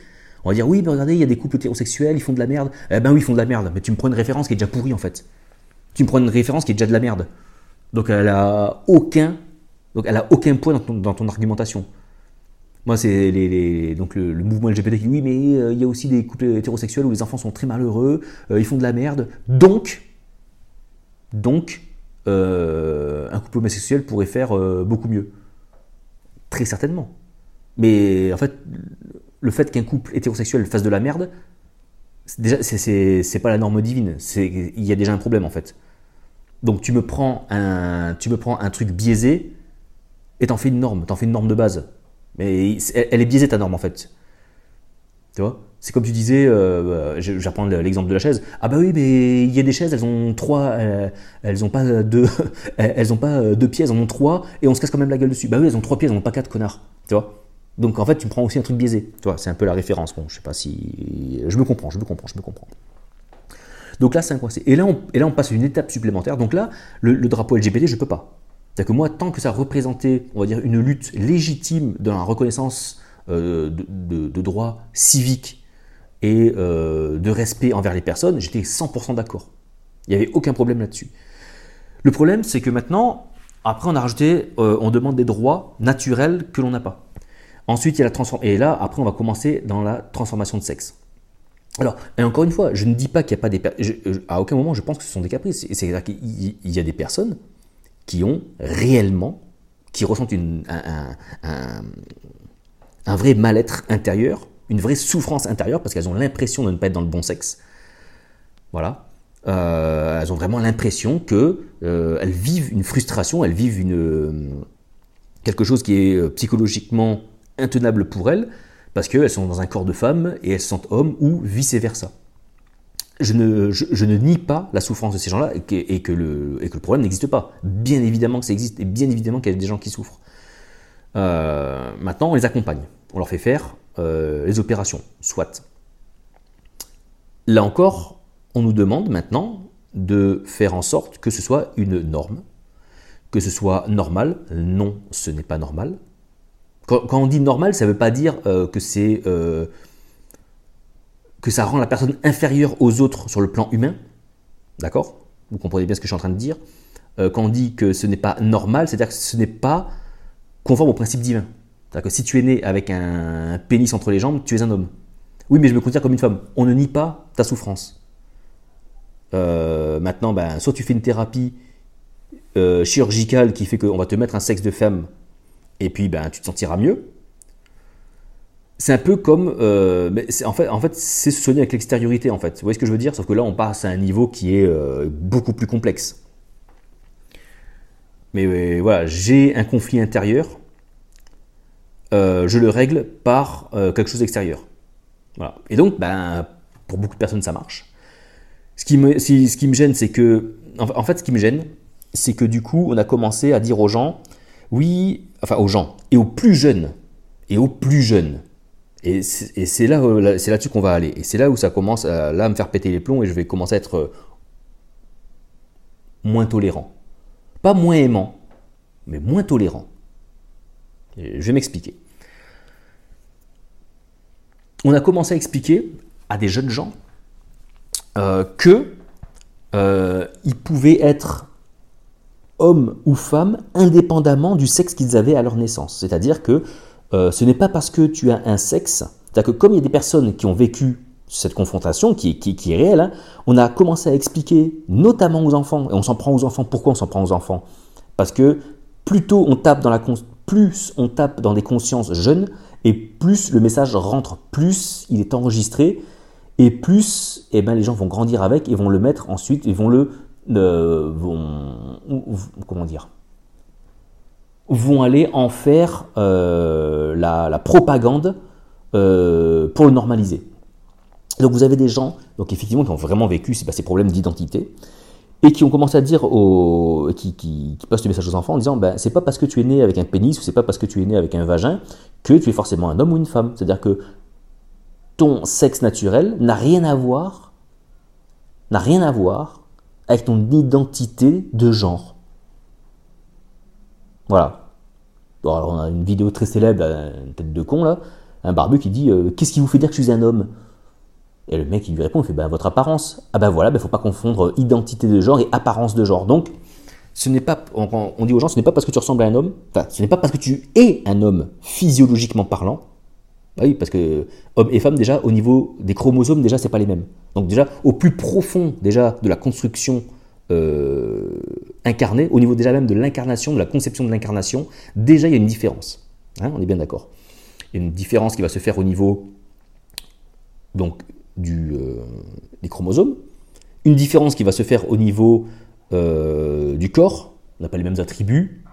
On va dire, oui, mais regardez, il y a des couples hétérosexuels, ils font de la merde. Eh ben oui, ils font de la merde, mais tu me prends une référence qui est déjà pourrie en fait. Tu me prends une référence qui est déjà de la merde. Donc elle a aucun, donc elle a aucun poids dans ton, argumentation. Moi, c'est les, donc le, mouvement LGBT qui dit oui, mais euh, il y a aussi des couples hétérosexuels où les enfants sont très malheureux, euh, ils font de la merde. Donc, donc, euh, un couple homosexuel pourrait faire beaucoup mieux. Très certainement. Mais en fait, le fait qu'un couple hétérosexuel fasse de la merde, déjà, c'est pas la norme divine. Il y a déjà un problème en fait. Donc tu me prends un, tu me prends un truc biaisé et t'en fais une norme, t'en fais une norme de base. Mais elle est biaisée ta norme en fait. Tu vois? C'est comme tu disais, euh, je, vais reprendre l'exemple de la chaise. Ah bah oui, mais il y a des chaises, elles ont trois, euh, elles ont pas deux, *laughs* elles ont pas euh, deux pieds, elles en ont trois, et on se casse quand même la gueule dessus. Bah oui, elles ont trois pieds, elles en ont pas quatre, connard. Tu vois? Donc en fait, tu me prends aussi un truc biaisé. Tu vois, c'est un peu la référence. Bon, je sais pas si. Je me comprends, je me comprends, je me comprends. Donc là, c'est coincé. Et là, on, et là, on passe une étape supplémentaire. Donc là, le, drapeau LGBT, je ne peux pas. C'est-à-dire que moi, tant que ça représentait, on va dire, une lutte légitime dans la reconnaissance euh, de, droits civiques et euh, de respect envers les personnes, j'étais 100% d'accord. Il n'y avait aucun problème là-dessus. Le problème, c'est que maintenant, après, on a rajouté, euh, on demande des droits naturels que l'on n'a pas. Ensuite, il y a la transformation. Et là, après, on va commencer dans la transformation de sexe. Alors, et encore une fois, je ne dis pas qu'il n'y a pas des à aucun moment je pense que ce sont des caprices. C'est-à-dire qu'il y a des personnes qui ont réellement, qui ressentent un, vrai mal-être intérieur, une vraie souffrance intérieure parce qu'elles ont l'impression de ne pas être dans le bon sexe. Voilà. Euh, elles ont vraiment l'impression qu'elles euh, vivent une frustration, elles vivent quelque chose qui est euh, psychologiquement intenable pour elles parce qu'elles sont dans un corps de femme et elles se sentent hommes ou vice-versa. Je ne, nie pas la souffrance de ces gens-là et, que, le, et que le problème n'existe pas. Bien évidemment que ça existe et bien évidemment qu'il y a des gens qui souffrent. Euh, maintenant, on les accompagne. On leur fait faire euh, les opérations, soit. Là encore, on nous demande maintenant de faire en sorte que ce soit une norme, que ce soit normal. Non, ce n'est pas normal. Quand, on dit normal, ça ne veut pas dire euh, que c'est euh, que ça rend la personne inférieure aux autres sur le plan humain. D'accord? Vous comprenez bien ce que je suis en train de dire. Euh, quand on dit que ce n'est pas normal, c'est-à-dire que ce n'est pas conforme au principe divin. C'est-à-dire que si tu es né avec un pénis entre les jambes, tu es un homme. Oui, mais je me considère comme une femme. On ne nie pas ta souffrance. maintenant, ben, soit tu fais une thérapie chirurgicale qui fait qu'on va te mettre un sexe de femme et puis ben, tu te sentiras mieux. C'est un peu comme. Euh, en fait, en fait c'est se soigner avec l'extériorité, en fait. Vous voyez ce que je veux dire? Sauf que là, on passe à un niveau qui est euh, beaucoup plus complexe. Mais voilà, j'ai un conflit intérieur, euh, je le règle par quelque chose d'extérieur. Voilà. Et donc, ben, pour beaucoup de personnes, ça marche. Ce qui me, ce qui me gêne, c'est que. En fait, ce qui me gêne, c'est que du coup, on a commencé à dire aux gens oui, enfin aux gens, et aux plus jeunes, et aux plus jeunes. Et c'est là, c'est là-dessus qu'on va aller. Et c'est là où ça commence à, me faire péter les plombs et je vais commencer à être euh, moins tolérant. Pas moins aimant, mais moins tolérant. je vais m'expliquer. On a commencé à expliquer à des jeunes gens euh, que euh, ils pouvaient être hommes ou femmes, indépendamment du sexe qu'ils avaient à leur naissance. C'est-à-dire que euh, ce n'est pas parce que tu as un sexe, c'est-à-dire que comme il y a des personnes qui ont vécu cette confrontation qui, qui, est réelle, hein, on a commencé à expliquer, notamment aux enfants, et on s'en prend aux enfants. Pourquoi on s'en prend aux enfants? Parce que plus tôt on tape dans la plus on tape dans des consciences jeunes, et plus le message rentre, plus il est enregistré, et plus eh ben, les gens vont grandir avec et vont le mettre ensuite, ils vont le vont, comment dire, vont aller en faire euh, la, propagande euh, pour le normaliser. Donc vous avez des gens, donc effectivement, qui ont vraiment vécu ces problèmes d'identité et qui ont commencé à dire aux, qui, qui, qui postent des messages aux enfants en disant ben, c'est pas parce que tu es né avec un pénis ou c'est pas parce que tu es né avec un vagin que tu es forcément un homme ou une femme. C'est-à-dire que ton sexe naturel n'a rien à voir, n'a rien à voir avec ton identité de genre. Voilà. alors on a une vidéo très célèbre, une tête de con là, un barbu qui dit euh, Qu'est-ce qui vous fait dire que je suis un homme? Et le mec il lui répond Il fait ben, Votre apparence. Ah ben voilà, il ben, ne faut pas confondre identité de genre et apparence de genre. Donc, ce n'est pas, on, dit aux gens, ce n'est pas parce que tu ressembles à un homme, enfin, ce n'est pas parce que tu es un homme physiologiquement parlant, bah oui, parce que hommes et femmes, déjà, au niveau des chromosomes, déjà, c'est pas les mêmes. Donc déjà, au plus profond déjà de la construction euh, incarnée, au niveau déjà même de l'incarnation, de la conception de l'incarnation, déjà il y a une différence. Hein, on est bien d'accord. Il y a une différence qui va se faire au niveau donc euh, des chromosomes, une différence qui va se faire au niveau euh, du corps. On n'a pas les mêmes attributs.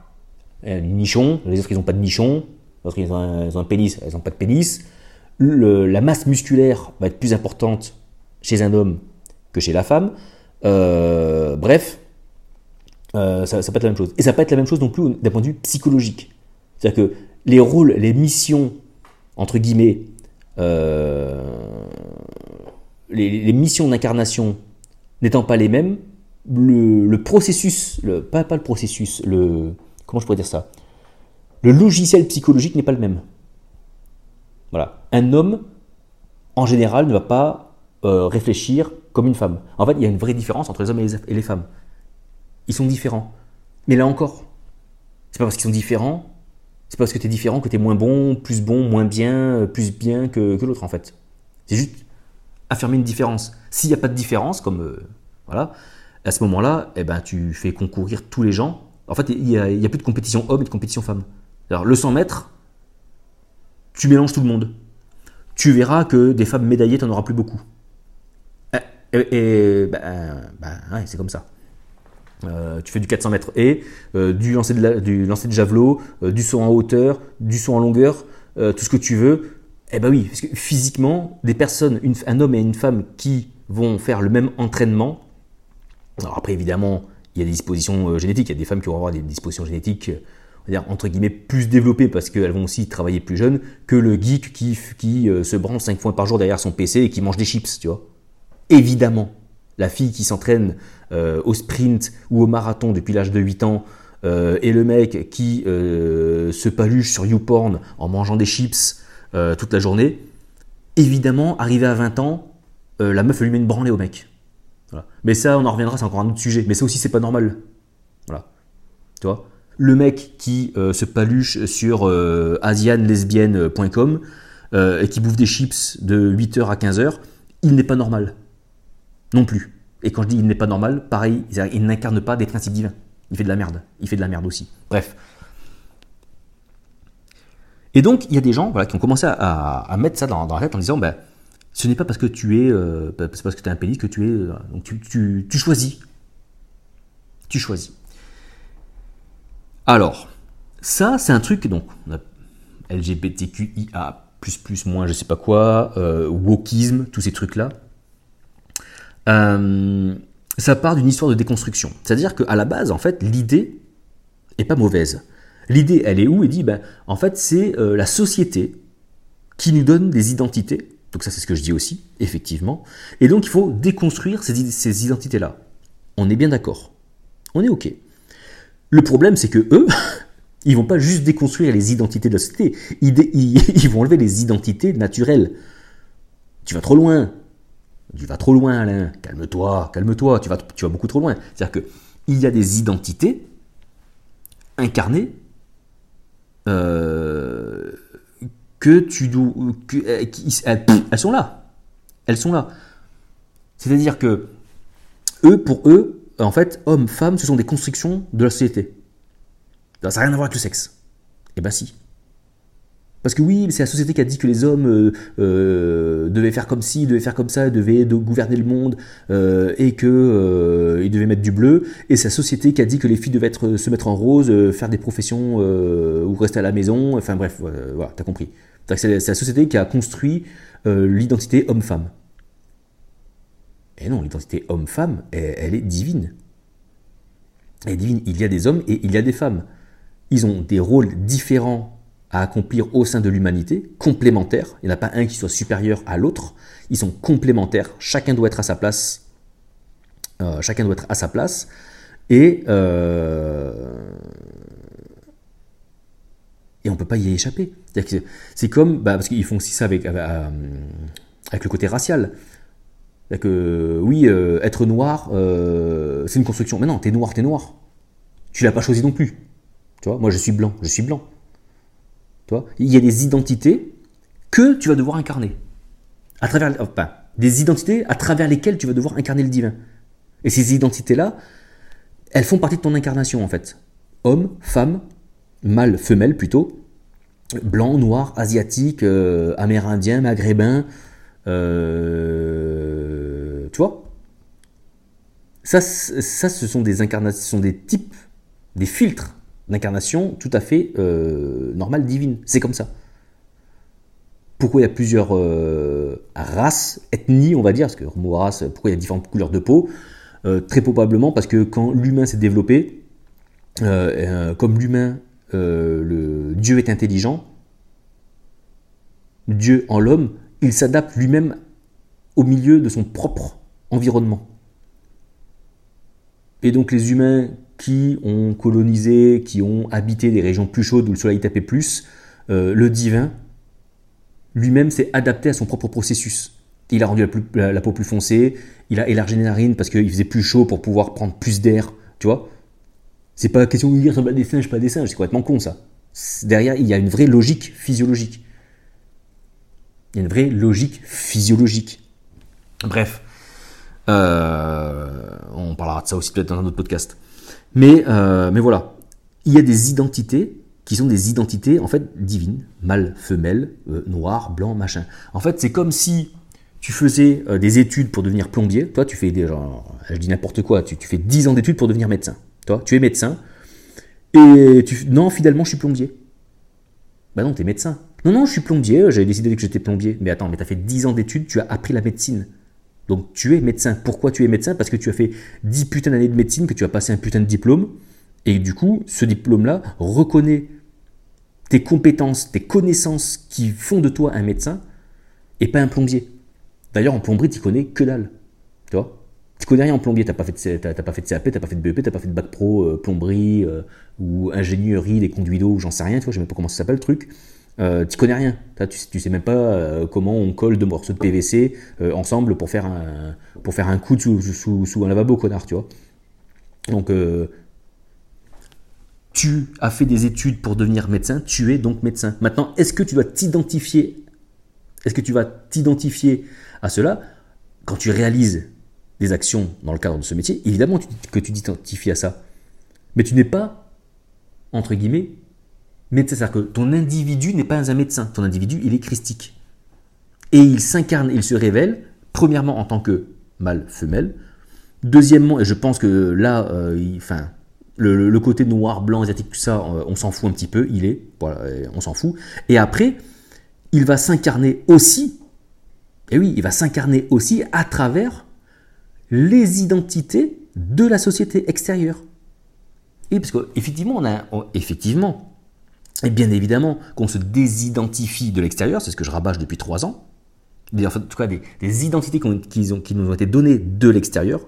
Les nichons, les autres ils n'ont pas de nichons, parce qu'ils ont, un pénis, elles n'ont pas de pénis. la masse musculaire va être plus importante chez un homme que chez la femme. Euh, bref, euh, ça, ça peut être la même chose. Et ça peut être la même chose non plus d'un point de vue psychologique. C'est-à-dire que les rôles, les missions, entre guillemets, euh, les, missions d'incarnation n'étant pas les mêmes, le, processus, le, pas, pas le processus, le, comment je pourrais dire ça? Le logiciel psychologique n'est pas le même. Voilà. Un homme, en général, ne va pas euh, réfléchir comme une femme. En fait, il y a une vraie différence entre les hommes et les, femmes. Ils sont différents. Mais là encore, c'est pas parce qu'ils sont différents, c'est pas parce que tu es différent que tu es moins bon, plus bon, moins bien, euh, plus bien que, l'autre en fait. C'est juste affirmer une différence. S'il n'y a pas de différence, comme euh, voilà, à ce moment-là, eh ben, tu fais concourir tous les gens. En fait, il n'y a, a, plus de compétition homme et de compétition femme. Alors, le 100 mètres, tu mélanges tout le monde. Tu verras que des femmes médaillées, tu n'en auras plus beaucoup. Et, ben, ben c'est comme ça. Euh, tu fais du 400 mètres et euh, du, lancer de du lancer de javelot, euh, du saut en hauteur, du saut en longueur, tout ce que tu veux. Eh ben oui, parce que physiquement, des personnes, un homme et une femme qui vont faire le même entraînement. Alors après, évidemment, il y a des dispositions génétiques. Il y a des femmes qui vont avoir des dispositions génétiques dire entre guillemets plus développées parce qu'elles vont aussi travailler plus jeunes que le geek qui, euh, se branche 5 fois par jour derrière son PC et qui mange des chips, tu vois. Évidemment, la fille qui s'entraîne euh, au sprint ou au marathon depuis l'âge de 8 ans et le mec qui se paluche sur YouPorn en mangeant des chips toute la journée, évidemment, arrivé à 20 ans, la meuf lui met une branlée au mec. Mais ça, on en reviendra, c'est encore un autre sujet. Mais ça aussi, c'est pas normal. Voilà. Tu vois? Le mec qui se paluche sur asianlesbienne.com et qui bouffe des chips de 8h à 15h, il n'est pas normal. Non plus. Et quand je dis il n'est pas normal, pareil, il n'incarne pas des principes divins. Il fait de la merde. Il fait de la merde aussi. Bref. Et donc, il y a des gens qui ont commencé à, mettre ça dans, la tête en disant ben, ce n'est pas parce que tu es, euh, parce que tu un pénis que tu es. Euh, donc tu, tu, choisis. Tu choisis. Alors, ça, c'est un truc, donc, on a LGBTQIA, moins je sais pas quoi, euh, wokisme, tous ces trucs-là. Euh, ça part d'une histoire de déconstruction. C'est-à-dire qu'à la base, en fait, l'idée est pas mauvaise. L'idée, elle est où? Elle dit, ben, en fait, c'est euh, la société qui nous donne des identités. Donc ça, c'est ce que je dis aussi, effectivement. Et donc, il faut déconstruire ces identités-là. On est bien d'accord. On est OK. Le problème, c'est que eux, *laughs* ils vont pas juste déconstruire les identités de la société, *laughs* ils, vont enlever les identités naturelles. Tu vas trop loin. Tu vas trop loin, Alain. Calme-toi, calme-toi. Tu vas, beaucoup trop loin. C'est-à-dire qu'il y a des identités incarnées euh, que tu dois. Euh, elles, sont là. Elles sont là. C'est-à-dire que eux, pour eux, en fait, hommes, femmes, ce sont des constructions de la société. Ça n'a rien à voir avec le sexe. Eh ben si. Parce que oui, c'est la société qui a dit que les hommes euh, euh, devaient faire comme ci, devaient faire comme ça, devaient gouverner le monde euh, et que ils devaient mettre du bleu. Et c'est la société qui a dit que les filles devaient se mettre en rose, faire des professions ou rester à la maison. Enfin bref, voilà, t'as compris. C'est la société qui a construit l'identité homme-femme. Et non, l'identité homme-femme, elle, est divine. Elle est divine. Il y a des hommes et il y a des femmes. Ils ont des rôles différents à accomplir au sein de l'humanité, complémentaires. Il n'y en a pas un qui soit supérieur à l'autre. Ils sont complémentaires. Chacun doit être à sa place. Euh, chacun doit être à sa place. Et, euh, et on ne peut pas y échapper. C'est comme, bah, parce qu'ils font aussi ça avec, euh, avec le côté racial. Que oui, être noir, c'est une construction. Mais non, t'es noir, t'es noir. Tu l'as pas choisi non plus. Tu vois, moi je suis blanc, je suis blanc il y a des identités que tu vas devoir incarner. À travers, des identités à travers lesquelles tu vas devoir incarner le divin. Et ces identités-là, elles font partie de ton incarnation en fait. Homme, femme, mâle, femelle plutôt, blanc, noir, asiatique, euh, amérindien, maghrébin, euh, tu vois ça, ça, ce sont des incarnations, des types, des filtres d'incarnation tout à fait euh, normale, divine. C'est comme ça. Pourquoi il y a plusieurs euh, races, ethnies, on va dire, parce que mot race, pourquoi il y a différentes couleurs de peau? Euh, Très probablement parce que quand l'humain s'est développé, comme l'humain, le Dieu est intelligent, Dieu en l'homme, il s'adapte lui-même au milieu de son propre environnement. Et donc les humains qui ont colonisé, qui ont habité des régions plus chaudes où le soleil tapait plus, euh, le divin lui-même s'est adapté à son propre processus. Il a rendu la, peau plus foncée, il a élargi les narines parce qu'il faisait plus chaud pour pouvoir prendre plus d'air, tu vois. C'est pas question de dire ça des singes, pas des singes, c'est complètement con ça. Derrière, il y a une vraie logique physiologique. Il y a une vraie logique physiologique. Bref, on parlera de ça aussi peut-être dans un autre podcast. Mais, euh, mais voilà, il y a des identités qui sont des identités en fait divines, mâle, femelle, euh, noir, blanc, machin. En fait, c'est comme si tu faisais euh, des études pour devenir plombier. Toi, tu fais des, je dis n'importe quoi, tu, fais 10 ans d'études pour devenir médecin. Toi, tu es médecin. Et tu, non, finalement, je suis plombier. Bah non, tu es médecin. Non, non, je suis plombier, j'avais décidé que j'étais plombier. Mais attends, mais tu as fait 10 ans d'études, tu as appris la médecine. Donc tu es médecin. Pourquoi tu es médecin? Parce que tu as fait 10 putains d'années de médecine, que tu as passé un putain de diplôme. Et du coup, ce diplôme-là reconnaît tes compétences, tes connaissances qui font de toi un médecin et pas un plombier. D'ailleurs, en plomberie, tu connais que dalle. Tu vois? Tu connais rien en plombier, de, t'as, pas fait de CAP, t'as pas fait de BEP, t'as pas fait de bac pro, euh, plomberie ou ingénierie, des conduits d'eau, j'en sais rien, tu vois, je sais même pas comment ça s'appelle le truc. Tu connais rien, tu, tu sais même pas comment on colle deux morceaux de PVC ensemble pour faire un, pour faire un coude sous, sous, un lavabo, connard, tu vois. Donc, tu as fait des études pour devenir médecin, tu es donc médecin. Maintenant, est-ce que tu dois t'identifier Est-ce que tu vas t'identifier à cela quand tu réalises des actions dans le cadre de ce métier? Évidemment que tu t'identifies à ça. Mais tu n'es pas, entre guillemets, médecin. C'est-à-dire que ton individu n'est pas un médecin. Ton individu, il est christique. Et il s'incarne, il se révèle, premièrement en tant que mâle-femelle. Deuxièmement, et je pense que là, euh, enfin, le, côté noir, blanc, asiatique, tout ça, euh, on s'en fout un petit peu, il est, voilà, on s'en fout. Et après, il va s'incarner aussi, et oui, il va s'incarner aussi à travers les identités de la société extérieure. Et parce qu'effectivement, on a, effectivement, et bien évidemment, qu'on se désidentifie de l'extérieur, c'est ce que je rabâche depuis trois ans, en tout cas des, identités qui, nous ont été données de l'extérieur,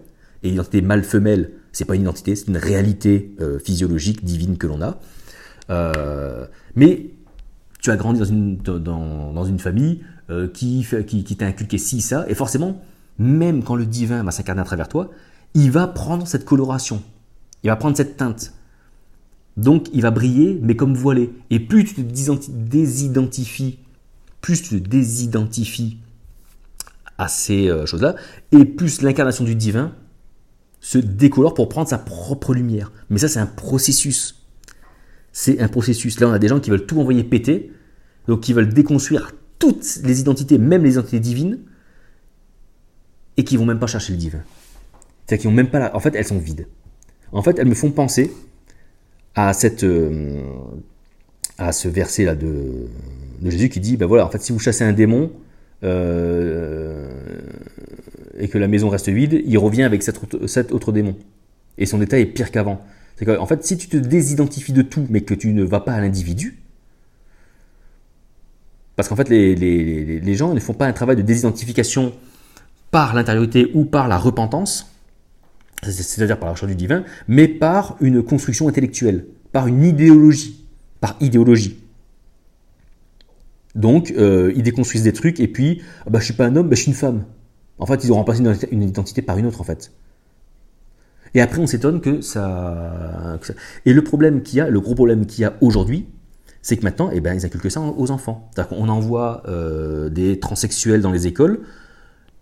et l'identité mâle-femelle, c'est pas une identité, c'est une réalité euh, physiologique, divine que l'on a. Euh, mais tu as grandi dans une, dans, une famille euh, qui, qui, qui t'a inculqué ci, ça, et forcément, même quand le divin va s'incarner à travers toi, il va prendre cette coloration, il va prendre cette teinte. Donc il va briller, mais comme voilé. Et plus tu te désidentifies, plus tu te désidentifies à ces choses-là, et plus l'incarnation du divin se décolore pour prendre sa propre lumière. Mais ça, c'est un processus. C'est un processus. Là, on a des gens qui veulent tout envoyer péter, donc qui veulent déconstruire toutes les identités, même les identités divines, et qui vont même pas chercher le divin. C'est-à-dire qu'ils ont même pas. En fait, elles sont vides. En fait, elles me font penser à cette... Euh, à ce verset là de, de Jésus qui dit ben voilà en fait si vous chassez un démon euh, et que la maison reste vide, il revient avec cet autre, démon. Et son état est pire qu'avant. C'est qu'en fait, si tu te désidentifies de tout, mais que tu ne vas pas à l'individu, parce qu'en fait, les, gens ne font pas un travail de désidentification par l'intériorité ou par la repentance, c'est-à-dire par la recherche du divin, mais par une construction intellectuelle, par une idéologie, par idéologie. Donc, euh, ils déconstruisent des trucs et puis, ah bah, je suis pas un homme, bah, je suis une femme. En fait, ils ont remplacé une identité par une autre, en fait. Et après, on s'étonne que ça, Et le problème qu'il y a, le gros problème qu'il y a aujourd'hui, c'est que maintenant, eh ben, ils inculquent ça aux enfants. Qu'on envoie euh, des transsexuels dans les écoles.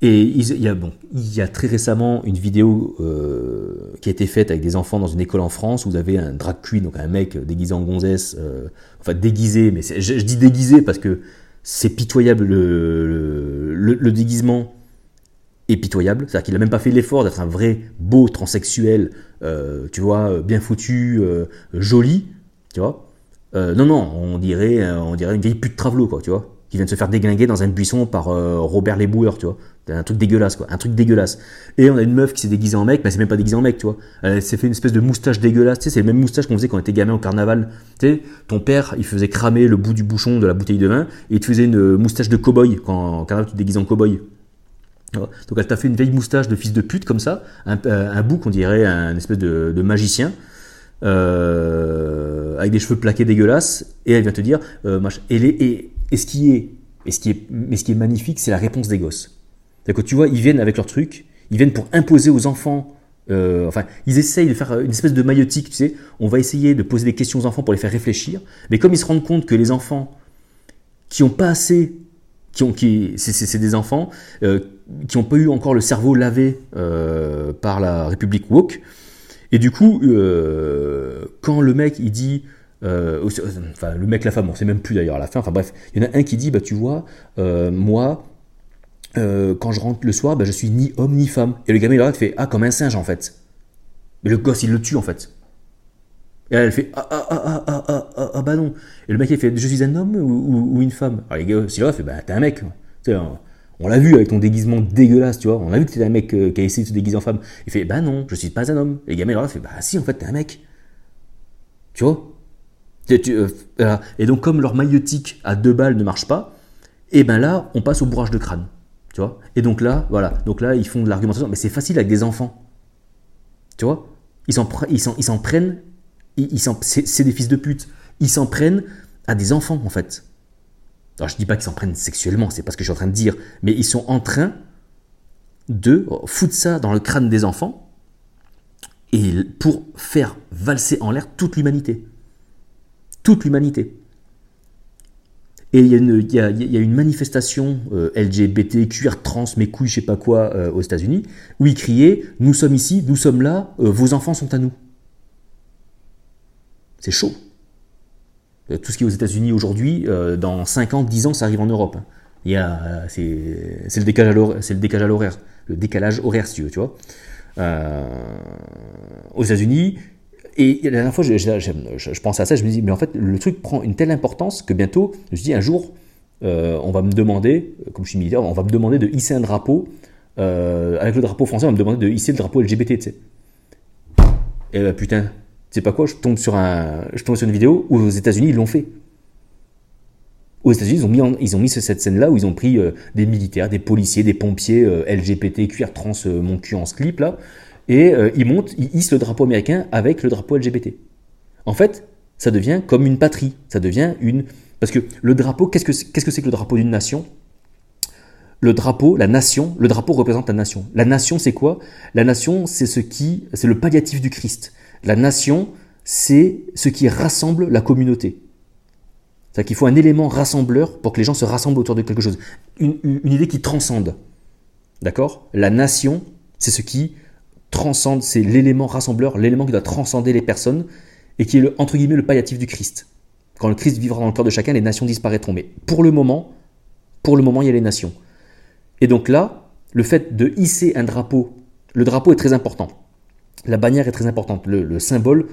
Et il y, a, bon, il y a très récemment une vidéo euh, qui a été faite avec des enfants dans une école en France où vous avez un drag queen, donc un mec déguisé en gonzesse, euh, enfin déguisé, mais je, dis déguisé parce que c'est pitoyable le, le déguisement est pitoyable. C'est-à-dire qu'il n'a même pas fait l'effort d'être un vrai beau transsexuel, euh, tu vois, bien foutu, joli, tu vois. Non, non, on dirait, on dirait une vieille pute travelot, quoi, tu vois, qui vient de se faire déglinguer dans un buisson par Robert Leboueur, tu vois. Un truc dégueulasse, quoi, un truc dégueulasse. Et on a une meuf qui s'est déguisée en mec, mais c'est même pas déguisée en mec, tu vois. Elle s'est fait une espèce de moustache dégueulasse, tu sais, c'est le même moustache qu'on faisait quand on était gamin au carnaval. Tu sais, ton père, il faisait cramer le bout du bouchon de la bouteille de vin, et il te faisait une moustache de cow-boy, quand en carnaval tu te déguises en cow-boy. Donc elle t'a fait une vieille moustache de fils de pute comme ça, un, euh, bouc on dirait un espèce de, magicien, euh, avec des cheveux plaqués dégueulasses, et elle vient te dire, euh, et, et, ce qui est, et ce qui est, mais ce qui est magnifique, c'est la réponse des gosses. Que tu vois, ils viennent avec leur truc, ils viennent pour imposer aux enfants, enfin, ils essayent de faire une espèce de maïotique, tu sais, on va essayer de poser des questions aux enfants pour les faire réfléchir, mais comme ils se rendent compte que les enfants qui ont pas assez qui ont, qui, c'est des enfants euh, qui n'ont pas eu encore le cerveau lavé euh, par la République woke. Et du coup, euh, quand le mec il dit, enfin le mec la femme, on sait même plus d'ailleurs à la fin. Enfin bref, il y en a un qui dit, bah tu vois, moi, quand je rentre le soir, bah, je suis ni homme ni femme. Et le gamin il fait, ah comme un singe en fait. Mais le gosse il le tue en fait. Et elle fait ah ah ah ah ah ah ah bah non. Et le mec il fait je suis un homme ou, une femme? Alors les gars, si fait bah t'es un mec. Tu sais, on l'a vu avec ton déguisement dégueulasse, tu vois. On a vu que t'étais un mec euh, qui a essayé de se déguiser en femme. Il fait bah non, je suis pas un homme. Et le gamin il fait bah si en fait t'es un mec. Tu vois? Euh, et donc comme leur maïotique à deux balles ne marche pas, et ben là on passe au bourrage de crâne. Tu vois? Et donc là, voilà. Donc là, ils font de l'argumentation. Mais c'est facile avec des enfants. Tu vois? Ils s'en ils ils prennent. Ils, ils c'est des fils de pute. Ils s'en prennent à des enfants, en fait. Alors, je dis pas qu'ils s'en prennent sexuellement, c'est pas ce que je suis en train de dire. Mais ils sont en train de foutre ça dans le crâne des enfants et pour faire valser en l'air toute l'humanité. Toute l'humanité. Et il y, a une- manifestation euh, LGBT, cuir, trans, mes couilles, je sais pas quoi, euh, aux États-Unis, où ils criaient Nous sommes ici, nous sommes là, euh, vos enfants sont à nous. C'est chaud. Tout ce qui est aux États-Unis aujourd'hui, dans 5 ans, 10 ans, ça arrive en Europe. hein. C'est, le décalage à l'horaire, le décalage horaire, si tu veux, aux États-Unis, et la dernière fois, je, je, pensais à ça, je me dis, mais en fait, le truc prend une telle importance que bientôt, je me dis, un jour, euh, on va me demander, euh, comme je suis militaire, on va me demander de hisser un drapeau, euh, avec le drapeau français, on va me demander de hisser le drapeau LGBT, tu sais. Et bah putain, tu sais pas quoi, je tombe sur, un, je tombe sur une vidéo où aux États-Unis, ils l'ont fait. Aux États-Unis, ils ont mis, ils ont mis ce- cette scène-là où ils ont pris des militaires, des policiers, des pompiers, LGBT, cuir, trans, mon cul en slip, là, et euh, ils montent, ils hissent le drapeau américain avec le drapeau LGBT. En fait, ça devient comme une patrie, ça devient une... Parce que le drapeau, qu'est-ce que c'est que, le drapeau d'une nation? Le drapeau, la nation, le drapeau représente la nation. La nation, c'est quoi? La nation, c'est ce qui, c'est le palliatif du Christ. La nation, c'est ce qui rassemble la communauté. C'est-à-dire qu'il faut un élément rassembleur pour que les gens se rassemblent autour de quelque chose. Une idée qui transcende. D'accord? La nation, c'est ce qui transcende, c'est l'élément rassembleur, l'élément qui doit transcender les personnes et qui est, le, entre guillemets, le palliatif du Christ. Quand le Christ vivra dans le corps de chacun, les nations disparaîtront. Mais pour le moment, pour le moment, il y a les nations. Et donc là, le fait de hisser un drapeau, le drapeau est très important. La bannière est très importante. Le, le symbole,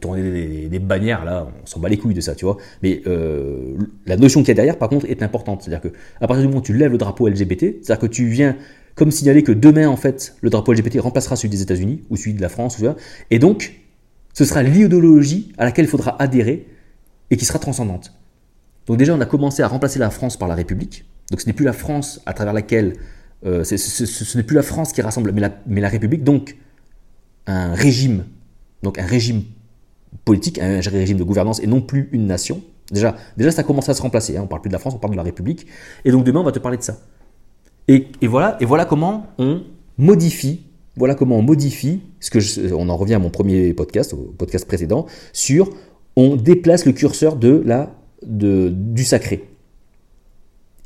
tourner des bannières, là, on s'en bat les couilles de ça, tu vois. Mais euh, la notion qu'il y a derrière, par contre, est importante. C'est-à-dire que à partir du moment où tu lèves le drapeau LGBT, c'est-à-dire que tu viens comme signaler que demain, en fait, le drapeau LGBT remplacera celui des États-Unis ou celui de la France, et donc, ce sera l'idéologie à laquelle il faudra adhérer et qui sera transcendante. Donc déjà, on a commencé à remplacer la France par la République. Donc ce n'est plus la France à travers laquelle... euh, ce, ce- n'est plus la France qui rassemble, mais la, mais la République. Donc un régime, donc un régime politique, un régime de gouvernance et non plus une nation. Déjà, déjà ça commence à se remplacer. hein. On parle plus de la France, on parle de la République. Et donc demain, on va te parler de ça. Et, voilà, et voilà comment on modifie, voilà comment on modifie, ce que on en revient à mon premier podcast, au podcast précédent, sur on déplace le curseur de la, de, du sacré.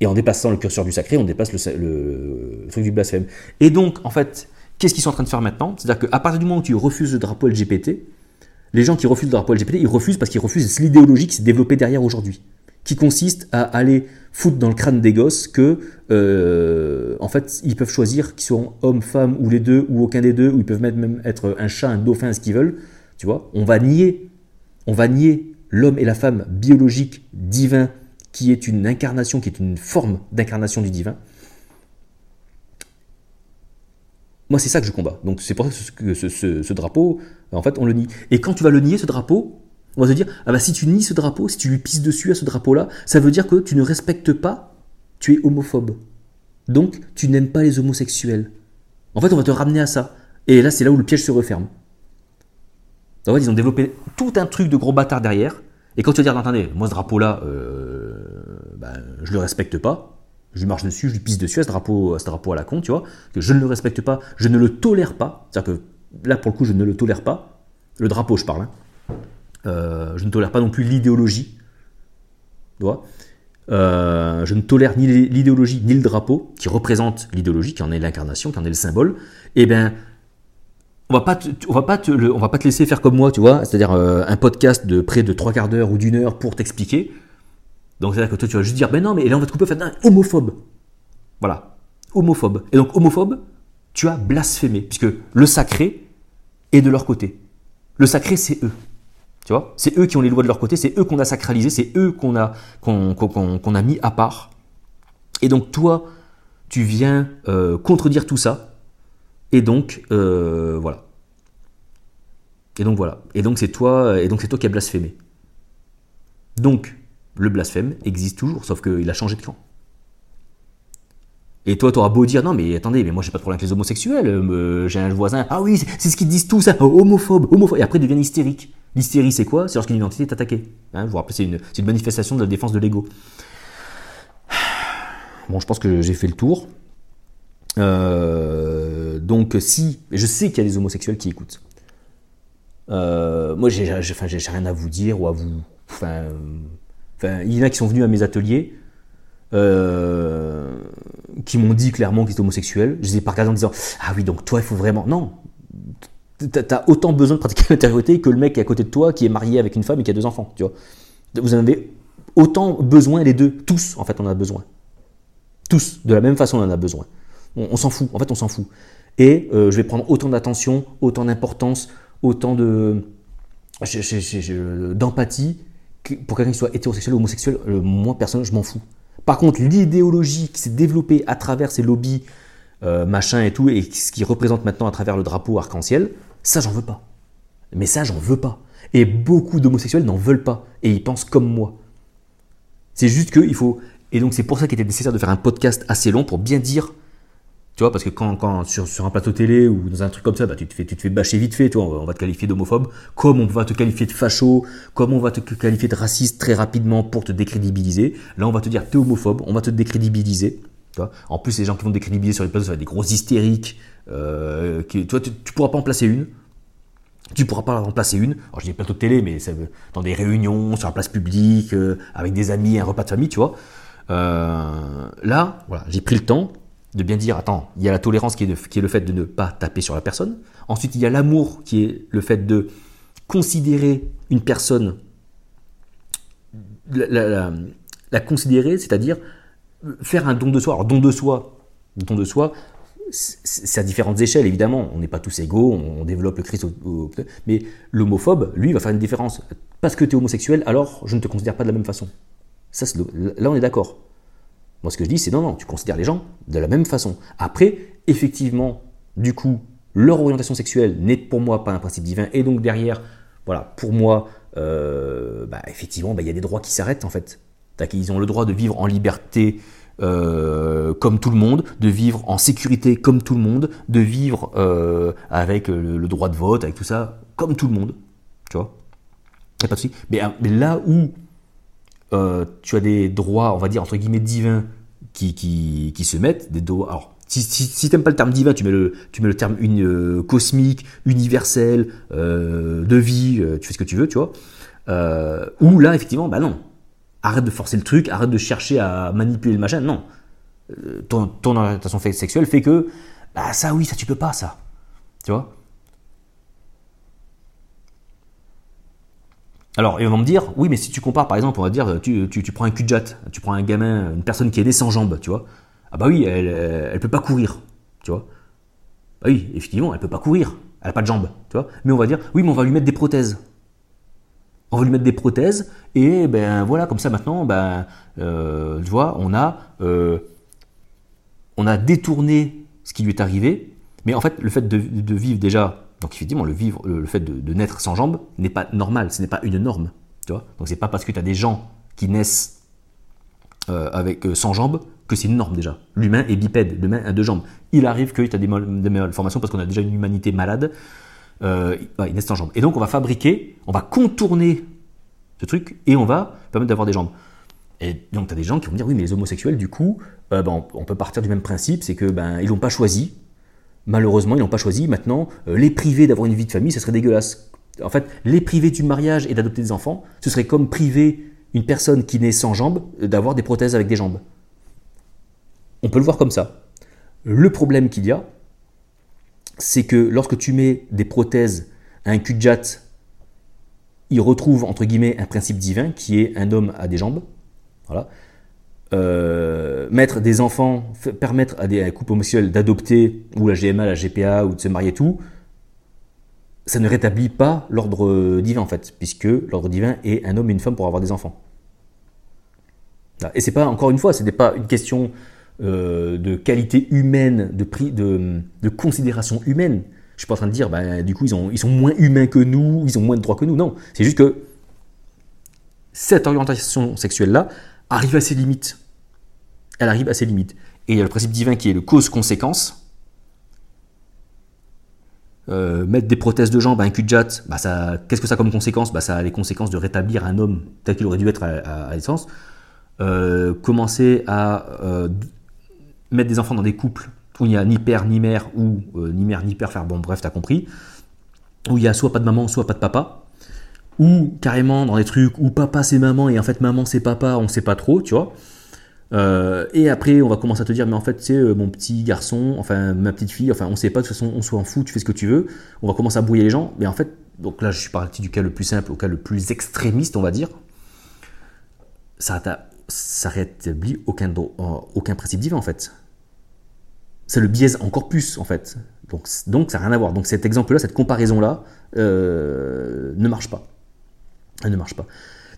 Et en dépassant le curseur du sacré, on dépasse le, le- le truc du blasphème. Et donc, en fait, qu'est-ce qu'ils sont en train de faire maintenant? C'est-à-dire qu'à partir du moment où tu refuses le drapeau LGBT, les gens qui refusent le drapeau LGBT, ils refusent parce qu'ils refusent l'idéologie qui s'est développée derrière aujourd'hui, qui consiste à aller foutre dans le crâne des gosses que, euh, en fait, ils peuvent choisir qu'ils sont hommes, femmes, ou les deux, ou aucun des deux, ou ils peuvent même- être un chat, un dauphin, ce qu'ils veulent. Tu vois, on va nier, on va nier l'homme et la femme biologique, divin, qui est une incarnation, qui est une forme d'incarnation du divin. Moi, c'est ça que je combats. Donc, c'est pour ça que ce- ce drapeau, en fait, on le nie. Et quand tu vas le nier, ce drapeau, on va se dire, ah bah si tu nies ce drapeau, si tu lui pisses dessus à ce drapeau-là, ça veut dire que tu ne respectes pas, tu es homophobe. Donc, tu n'aimes pas les homosexuels. En fait, on va te ramener à ça. Et là, c'est là où le piège se referme. En fait, ils ont développé tout un truc de gros bâtard derrière. Et quand tu vas dire, attendez, moi ce drapeau-là, euh, ben, je le respecte pas. Je lui marche dessus, je lui pisse dessus à ce drapeau, à ce drapeau à la con, tu vois. Que je ne le respecte pas, je ne le tolère pas. C'est-à-dire que là, pour le coup, je ne le tolère pas. Le drapeau, je parle. hein. Euh, je ne tolère pas non plus l'idéologie. Euh, je ne tolère ni l'idéologie ni le drapeau qui représente l'idéologie, qui en est l'incarnation, qui en est le symbole. Et ben, on va pas te, on va pas te, on va pas te laisser faire comme moi, tu vois, c'est-à-dire euh, un podcast de près de trois quarts d'heure ou d'une heure pour t'expliquer. Donc c'est-à-dire que toi tu vas juste dire, ben non, mais là on va te couper, faire homophobe. Voilà, homophobe. Et donc homophobe, tu as blasphémé, puisque le sacré est de leur côté. Le sacré, c'est eux. C'est eux qui ont les lois de leur côté, c'est eux qu'on a sacralisé, c'est eux qu'on a mis à part. Et donc toi, tu viens euh, contredire tout ça. Et donc, euh, voilà. Et donc voilà. Et donc c'est toi, et donc c'est toi qui as blasphémé. Donc, le blasphème existe toujours, sauf qu'il a changé de camp. Et toi, tu auras beau dire non, mais attendez, mais moi j'ai pas de problème avec les homosexuels. euh, j'ai un voisin. Ah oui, c'est- ce qu'ils disent tous, hein, homophobe, homophobe. Et après, ils deviennent hystériques. L'hystérie, c'est quoi? C'est lorsqu'une identité est attaquée. Hein, vous vous rappelez, c'est une, manifestation de la défense de l'ego. *sighs* Bon, je pense que j'ai fait le tour. Euh, donc, si, je sais qu'il y a des homosexuels qui écoutent. Euh, moi, j'ai rien à vous dire ou à vous. Enfin, il y en a qui sont venus à mes ateliers, qui m'ont dit clairement qu'ils étaient homosexuels. Je les ai pas regardés en disant Ah oui, donc toi, il faut vraiment. Non. T'as autant besoin de pratiquer *laughs* l'intériorité que le mec qui est à côté de toi, qui est marié avec une femme et qui a deux enfants. Tu vois. Vous en avez autant besoin, les deux. Tous, en fait, on en a besoin. Tous, de la même façon, on en a besoin. On, s'en fout, en fait, on s'en fout. Et euh, je vais prendre autant d'attention, autant d'importance, autant de d'empathie pour quelqu'un qui soit hétérosexuel ou homosexuel. moi, personnellement, je m'en fous. Par contre, l'idéologie qui s'est développée à travers ces lobbies, euh, machin et tout, et ce qui représente maintenant à travers le drapeau arc-en-ciel, ça, j'en veux pas. Mais ça, j'en veux pas. Et beaucoup d'homosexuels n'en veulent pas. Et ils pensent comme moi. C'est juste qu'il faut. Et donc, c'est pour ça qu'il était nécessaire de faire un podcast assez long pour bien dire. Tu vois, parce que quand, sur, un plateau télé ou dans un truc comme ça, bah, tu, te fais, tu bâcher vite fait, tu vois, on va- te qualifier d'homophobe, comme on va te qualifier de facho, comme on va te qualifier de raciste très rapidement pour te décrédibiliser. Là, on va te dire t'es homophobe, on va te décrédibiliser. Tu vois. En plus, les gens qui vont te décrédibiliser sur les plateaux, ça va être des gros hystériques. Euh, qui, toi, tu, tu pourras pas en placer une. Tu pourras pas en remplacer une. Alors, je dis plateau télé, mais ça dans des réunions, sur la place publique, euh, avec des amis, un repas de famille, tu vois. Euh, là, voilà, j'ai pris le temps de bien dire, attends, il y a la tolérance qui est, le fait de ne pas taper sur la personne. Ensuite, il y a l'amour qui est le fait de considérer une personne, la, considérer, c'est-à-dire faire un don de soi. Alors, don de soi, don de soi, c'est à différentes échelles, évidemment. On n'est pas tous égaux, on, développe le Christ. au- mais l'homophobe, lui, va faire une différence. Parce que tu es homosexuel, alors je ne te considère pas de la même façon. Ça, là, on est d'accord. Moi, ce que je dis, c'est non, non, tu considères les gens de la même façon. Après, effectivement, du coup, leur orientation sexuelle n'est pour moi pas un principe divin. Et donc, derrière, voilà, pour moi, euh, bah, effectivement, bah, il y a des droits qui s'arrêtent, en fait. Qu'ils ont le droit de vivre en liberté euh, comme tout le monde, de vivre en sécurité comme tout le monde, de vivre euh, avec le, droit de vote, avec tout ça, comme tout le monde. Tu vois? Y a pas de souci. Mais là où euh, tu as des droits, on va dire, entre guillemets, divins qui, qui, qui se mettent, des droits. Alors, si, si, si t'aimes pas le terme divin, tu mets le, tu mets le terme une, euh, cosmique, universel, euh, de vie, tu fais ce que tu veux, tu vois. Ou là, effectivement, bah non. Arrête de forcer le truc, arrête de chercher à manipuler le machin, non. Ton, ton orientation sexuelle fait que, bah ça oui, ça tu peux pas, ça. Tu vois? Alors, ils vont me dire, oui, mais si tu compares, par exemple, on va dire, tu, prends un cul tu prends un gamin, une personne qui est née sans jambes, tu vois. Ah bah oui, elle, elle, elle peut pas courir, tu vois. Bah oui, effectivement, elle peut pas courir, elle a pas de jambes, tu vois. Mais on va dire, oui, mais on va lui mettre des prothèses. On va lui mettre des prothèses, et ben voilà, comme ça maintenant, ben, euh, tu vois, on a, euh, on a détourné ce qui lui est arrivé, mais en fait, le fait de vivre déjà donc effectivement, le vivre, le, fait de, naître sans jambes n'est pas normal, ce n'est pas une norme. Tu vois Donc pas parce que tu as des gens qui naissent euh, avec euh, sans jambes que c'est une norme déjà. L'humain est bipède, l'humain a deux jambes. Il arrive que tu as des, mal, des malformations parce qu'on a déjà une humanité malade. Euh, sans jambes. Et donc on va fabriquer, on va contourner ce truc et on va permettre d'avoir des jambes. Et donc tu as des gens qui vont dire oui mais les homosexuels du coup, ben, on peut partir du même principe, c'est que ben ils l'ont pas choisi, Malheureusement, ils n'ont pas choisi. Maintenant, euh, les priver d'avoir une vie de famille, ça serait dégueulasse. En fait, les priver du mariage et d'adopter des enfants, ce serait comme priver une personne qui naît sans jambes d'avoir des prothèses avec des jambes. On peut le voir comme ça. Le problème qu'il y a, c'est que lorsque tu mets des prothèses à un jatte, il retrouve entre guillemets un principe divin qui est un homme à des jambes. Voilà. Euh, mettre des enfants, permettre à des couples homosexuels d'adopter, ou la GMA, la GPA, ou de se marier tout, ça ne rétablit pas l'ordre divin en fait, puisque l'ordre divin est un homme et une femme pour avoir des enfants. Et c'est pas, encore une fois, ce n'est pas une question euh, de qualité humaine, de, considération humaine. Je suis pas en train de dire, bah, du coup, ils, ont, ils sont moins humains que nous, ils ont moins de droits que nous. Non, c'est juste que cette orientation sexuelle-là, arrive à ses limites. Elle arrive à ses limites. et il y a le principe divin qui est le cause-conséquence. Euh, mettre des prothèses de jambes un cul de jatte, bah qu'est-ce que ça a comme conséquence? Bah Ça a les conséquences de rétablir un homme tel qu'il aurait dû être à, à, l'essence. Euh, commencer à euh, mettre des enfants dans des couples où il n'y a ni père ni mère, ou ni mère ni père, faire bon bref, t'as compris, où il y a soit pas de maman, soit pas de papa, ou carrément dans des trucs où papa c'est maman et en fait maman c'est papa, on sait pas trop, tu vois. Euh, et après, on va commencer à te dire, mais en fait, c'est euh, mon petit garçon, enfin ma petite fille, enfin on sait pas, de toute façon, on s'en fout, tu fais ce que tu veux. On va commencer à brouiller les gens, mais en fait, donc là, je suis parti du cas le plus simple au cas le plus extrémiste, on va dire. Ça, ça rétablit aucun, aucun principe divin, en fait. C'est le biaise encore plus, en fait. Donc, ça n'a rien à voir. Donc cet exemple-là, cette comparaison-là, euh, ne marche pas. Elle ne marche pas.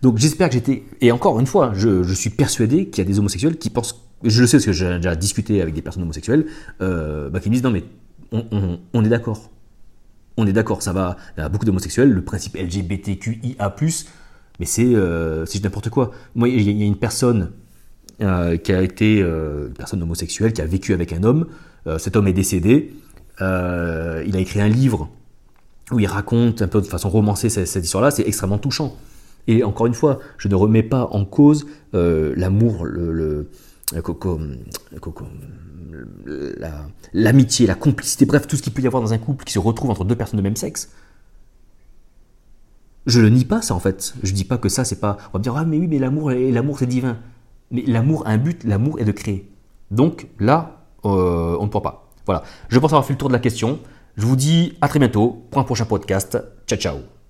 Donc j'espère que j'étais... Et encore une fois, je, suis persuadé qu'il y a des homosexuels qui pensent... Je le sais parce que j'ai déjà discuté avec des personnes homosexuelles, euh, bah, qui me disent non mais on, est d'accord. On est d'accord, ça va. Il y a beaucoup d'homosexuels, le principe LGBTQIA+, mais c'est euh, n'importe quoi. Moi, il y a une personne euh, qui a été euh, une personne homosexuelle, qui a vécu avec un homme. cet homme est décédé. il a écrit un livre où il raconte un peu de façon romancée cette histoire-là. C'est extrêmement touchant. Et encore une fois, je ne remets pas en cause euh, l'amour, le, l'amitié, la, complicité, bref, tout ce qu'il peut y avoir dans un couple qui se retrouve entre deux personnes de même sexe. Je le nie pas ça en fait. Je dis pas que ça c'est pas. On va me dire ah mais oui mais l'amour l'amour c'est divin. Mais l'amour a un but, l'amour est de créer. Donc là euh, on ne pourra pas. Voilà. Je pense avoir fait le tour de la question. Je vous dis à très bientôt pour un prochain podcast. Ciao ciao.